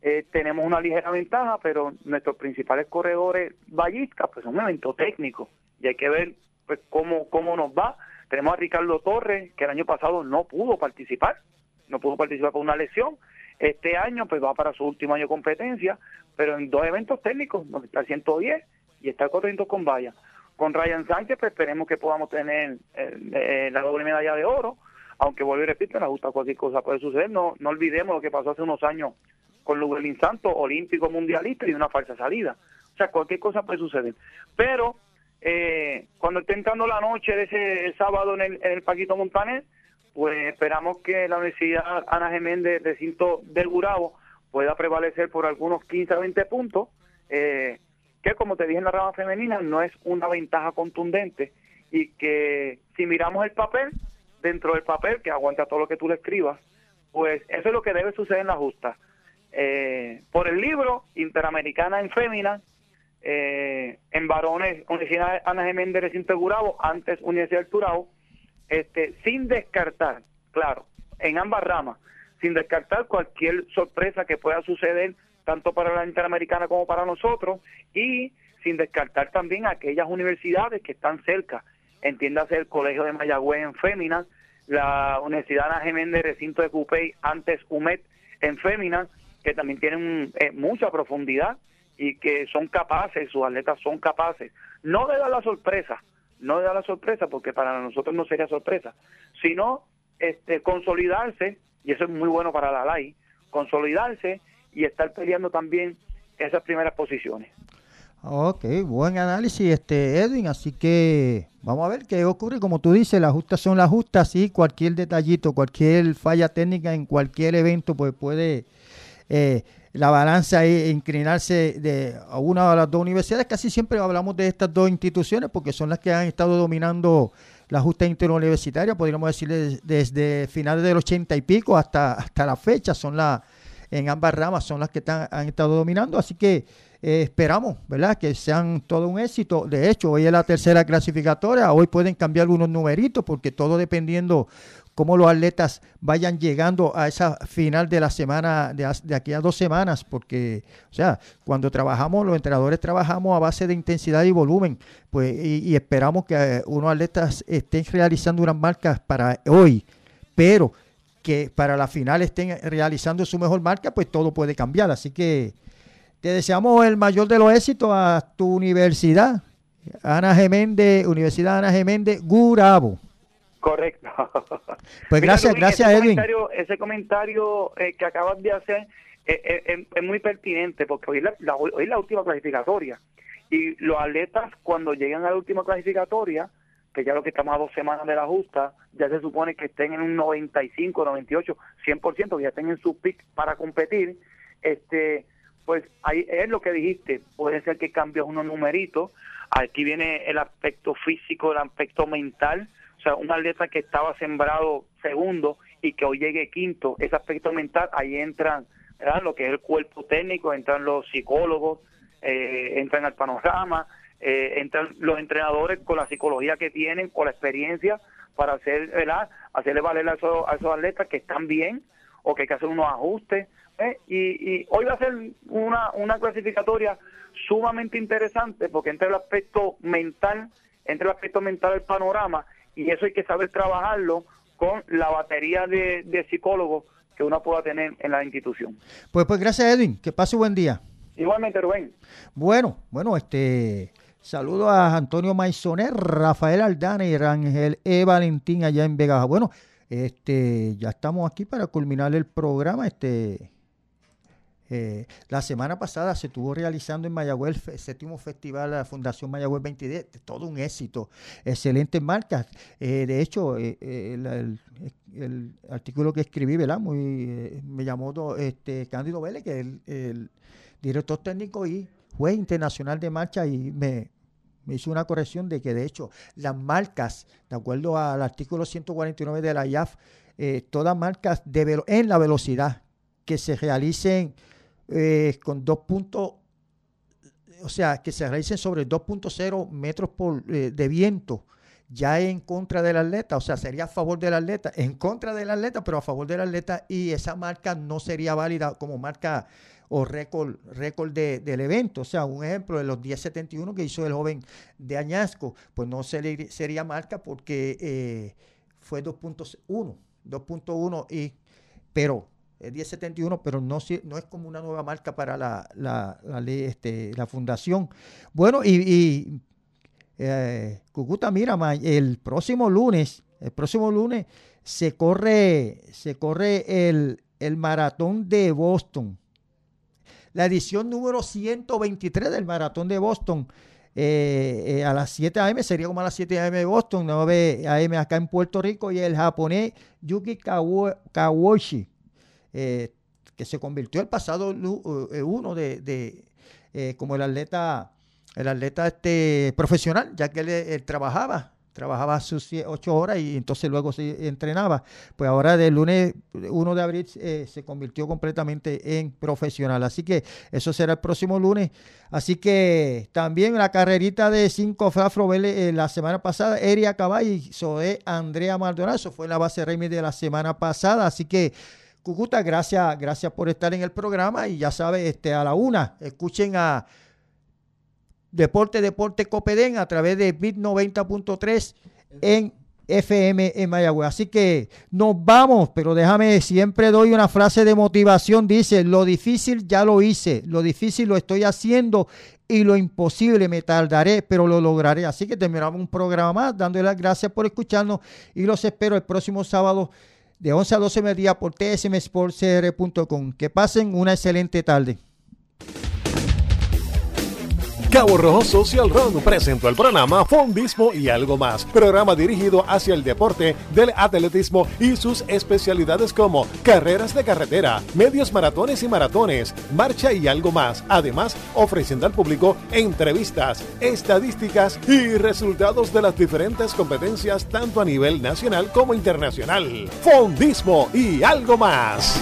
eh, tenemos una ligera ventaja, pero nuestros principales corredores vallistas pues son un evento técnico y hay que ver pues cómo, cómo nos va. Tenemos a Ricardo Torres, que el año pasado no pudo participar, no pudo participar por una lesión. Este año pues va para su último año de competencia, pero en dos eventos técnicos, donde está el 110 y está el 400 con valla. Con Ryan Sánchez pues esperemos que podamos tener eh, eh, la doble medalla de oro, aunque vuelvo y repito, la gusta cualquier cosa puede suceder. No, no olvidemos lo que pasó hace unos años con Luguelín Santos, olímpico mundialista y una falsa salida. O sea, cualquier cosa puede suceder. Pero eh, cuando esté entrando la noche de ese sábado en el, en Paquito Montaner, pues esperamos que la Universidad Ana Geméndez, recinto del Gurabo, pueda prevalecer por algunos 15 a 20 puntos, eh, que como te dije en la rama femenina, no es una ventaja contundente y que si miramos el papel, dentro del papel, que aguanta todo lo que tú le escribas, pues eso es lo que debe suceder en la justa. Eh, por el libro Interamericana en Fémina, eh, en varones, Universidad Ana Geméndez Recinto Gurabo, antes Universidad del Turao, este, sin descartar, claro, en ambas ramas, sin descartar cualquier sorpresa que pueda suceder tanto para la Interamericana como para nosotros, y sin descartar también aquellas universidades que están cerca, entiéndase el Colegio de Mayagüez en Féminas, la Universidad Ana Geméndez Recinto de Cupey, antes UMED en Féminas, que también tienen eh, mucha profundidad y que son capaces, sus atletas son capaces, no de dar la sorpresa, no de dar la sorpresa, porque para nosotros no sería sorpresa, sino este, consolidarse, y eso es muy bueno para la LAI, consolidarse y estar peleando también esas primeras posiciones. Ok, buen análisis, este Edwin. Así que vamos a ver qué ocurre. Como tú dices, las justas son las justas. y cualquier detallito, cualquier falla técnica en cualquier evento, pues puede eh, la balanza inclinarse de una de las dos universidades. Casi siempre hablamos de estas dos instituciones porque son las que han estado dominando la justa interuniversitaria, podríamos decir desde, finales del ochenta y pico hasta, hasta la fecha. Son las en ambas ramas son las que están, han estado dominando. Así que eh, esperamos, ¿verdad? Que sean todo un éxito. De hecho, hoy es la tercera clasificatoria. Hoy pueden cambiar algunos numeritos porque todo dependiendo cómo los atletas vayan llegando a esa final de la semana, de, de aquí a dos semanas, porque, o sea, cuando trabajamos, los entrenadores trabajamos a base de intensidad y volumen, pues, y, esperamos que eh, unos atletas estén realizando unas marcas para hoy, pero que para la final estén realizando su mejor marca, pues todo puede cambiar. Así que te deseamos el mayor de los éxitos a tu universidad, Ana Geméndez, Universidad Ana Geméndez, Gurabo. Correcto. Pues gracias, gracias ese Edwin. Comentario, ese comentario eh, que acabas de hacer eh, eh, es muy pertinente porque hoy, la, hoy es la última clasificatoria y los atletas cuando llegan a la última clasificatoria, que ya lo que estamos a dos semanas de la justa, ya se supone que estén en un 95, 98, 100%, que ya estén en su pick para competir, este pues ahí es lo que dijiste, puede ser que cambies unos numeritos, aquí viene el aspecto físico, el aspecto mental, o sea, un atleta que estaba sembrado segundo y que hoy llegue quinto, ese aspecto mental, ahí entran ¿verdad? lo que es el cuerpo técnico, entran los psicólogos, eh, entran al panorama, eh, entran los entrenadores con la psicología que tienen, con la experiencia para hacer, ¿verdad? hacerle valer a esos, a esos atletas que están bien o que hay que hacer unos ajustes ¿eh? Y, hoy va a ser una, una clasificatoria sumamente interesante porque entre el aspecto mental, entre el aspecto mental del panorama, y eso hay que saber trabajarlo con la batería de, psicólogos que uno pueda tener en la institución. Pues, pues gracias Edwin, que pase buen día. Igualmente Rubén. Bueno, bueno, este saludo a Antonio Maisoner, Rafael Aldana y Rangel E. Valentín allá en Vega. Bueno, este, ya estamos aquí para culminar el programa. Este, eh, la semana pasada se estuvo realizando en Mayagüez el séptimo festival de la Fundación Mayagüez 2010, todo un éxito, excelentes marcas. Eh, de hecho, eh, el, artículo que escribí, ¿verdad? Muy, me llamó este, Cándido Vélez, que es el, director técnico y juez internacional de marcha, y me, me hizo una corrección de que, de hecho, las marcas, de acuerdo al artículo 149 de la IAF, todas marcas en la velocidad que se realicen eh, con dos puntos, o sea, que se realicen sobre 2.0 metros por, eh, de viento, ya en contra del atleta, o sea, sería a favor del atleta, en contra del atleta, pero a favor del atleta, y esa marca no sería válida como marca o récord, récord del evento. O sea, un ejemplo de los 10.71 que hizo el joven de Añasco, pues no sería marca porque eh, fue 2.1, 2.1 y, pero 1071, pero no, no es como una nueva marca para la, la, ley, este, la fundación. Bueno, y, y eh, Cucuta, mira, el próximo lunes, el próximo lunes se corre, se corre el, el maratón de Boston. La edición número 123 del maratón de Boston. Eh, eh, a las 7 a.m. sería como a las 7 a.m. de Boston, 9 a.m. acá en Puerto Rico y el japonés Yuki Kawashi eh, que se convirtió el pasado uno de, como el atleta, el atleta este profesional, ya que él, trabajaba, trabajaba sus ocho horas y entonces luego se entrenaba. Pues ahora del lunes 1 de abril se convirtió completamente en profesional. Así que eso será el próximo lunes. Así que también la carrerita de 5 Fafro la semana pasada, Eria Cabay y Zoe Andrea Maldonado, eso fue en la base Remy de la semana pasada. Así que Cucuta, gracias, gracias por estar en el programa y ya sabes, este, a la una, escuchen a Deporte Deporte Copedén a través de Bit 90.3 en FM en Mayagüez. Así que nos vamos, pero déjame, siempre doy una frase de motivación. Dice, lo difícil ya lo hice, lo difícil lo estoy haciendo y lo imposible me tardaré, pero lo lograré. Así que terminamos un programa más, dándole las gracias por escucharnos y los espero el próximo sábado de 11 a 12 mediodía por tsmsportscr.com. Que pasen una excelente tarde. Cabo Rojo Social Run presentó el programa Fondismo y algo más, programa dirigido hacia el deporte del atletismo y sus especialidades como carreras de carretera, medios maratones y maratones, marcha y algo más, además ofreciendo al público entrevistas, estadísticas y resultados de las diferentes competencias tanto a nivel nacional como internacional. Fondismo y algo más.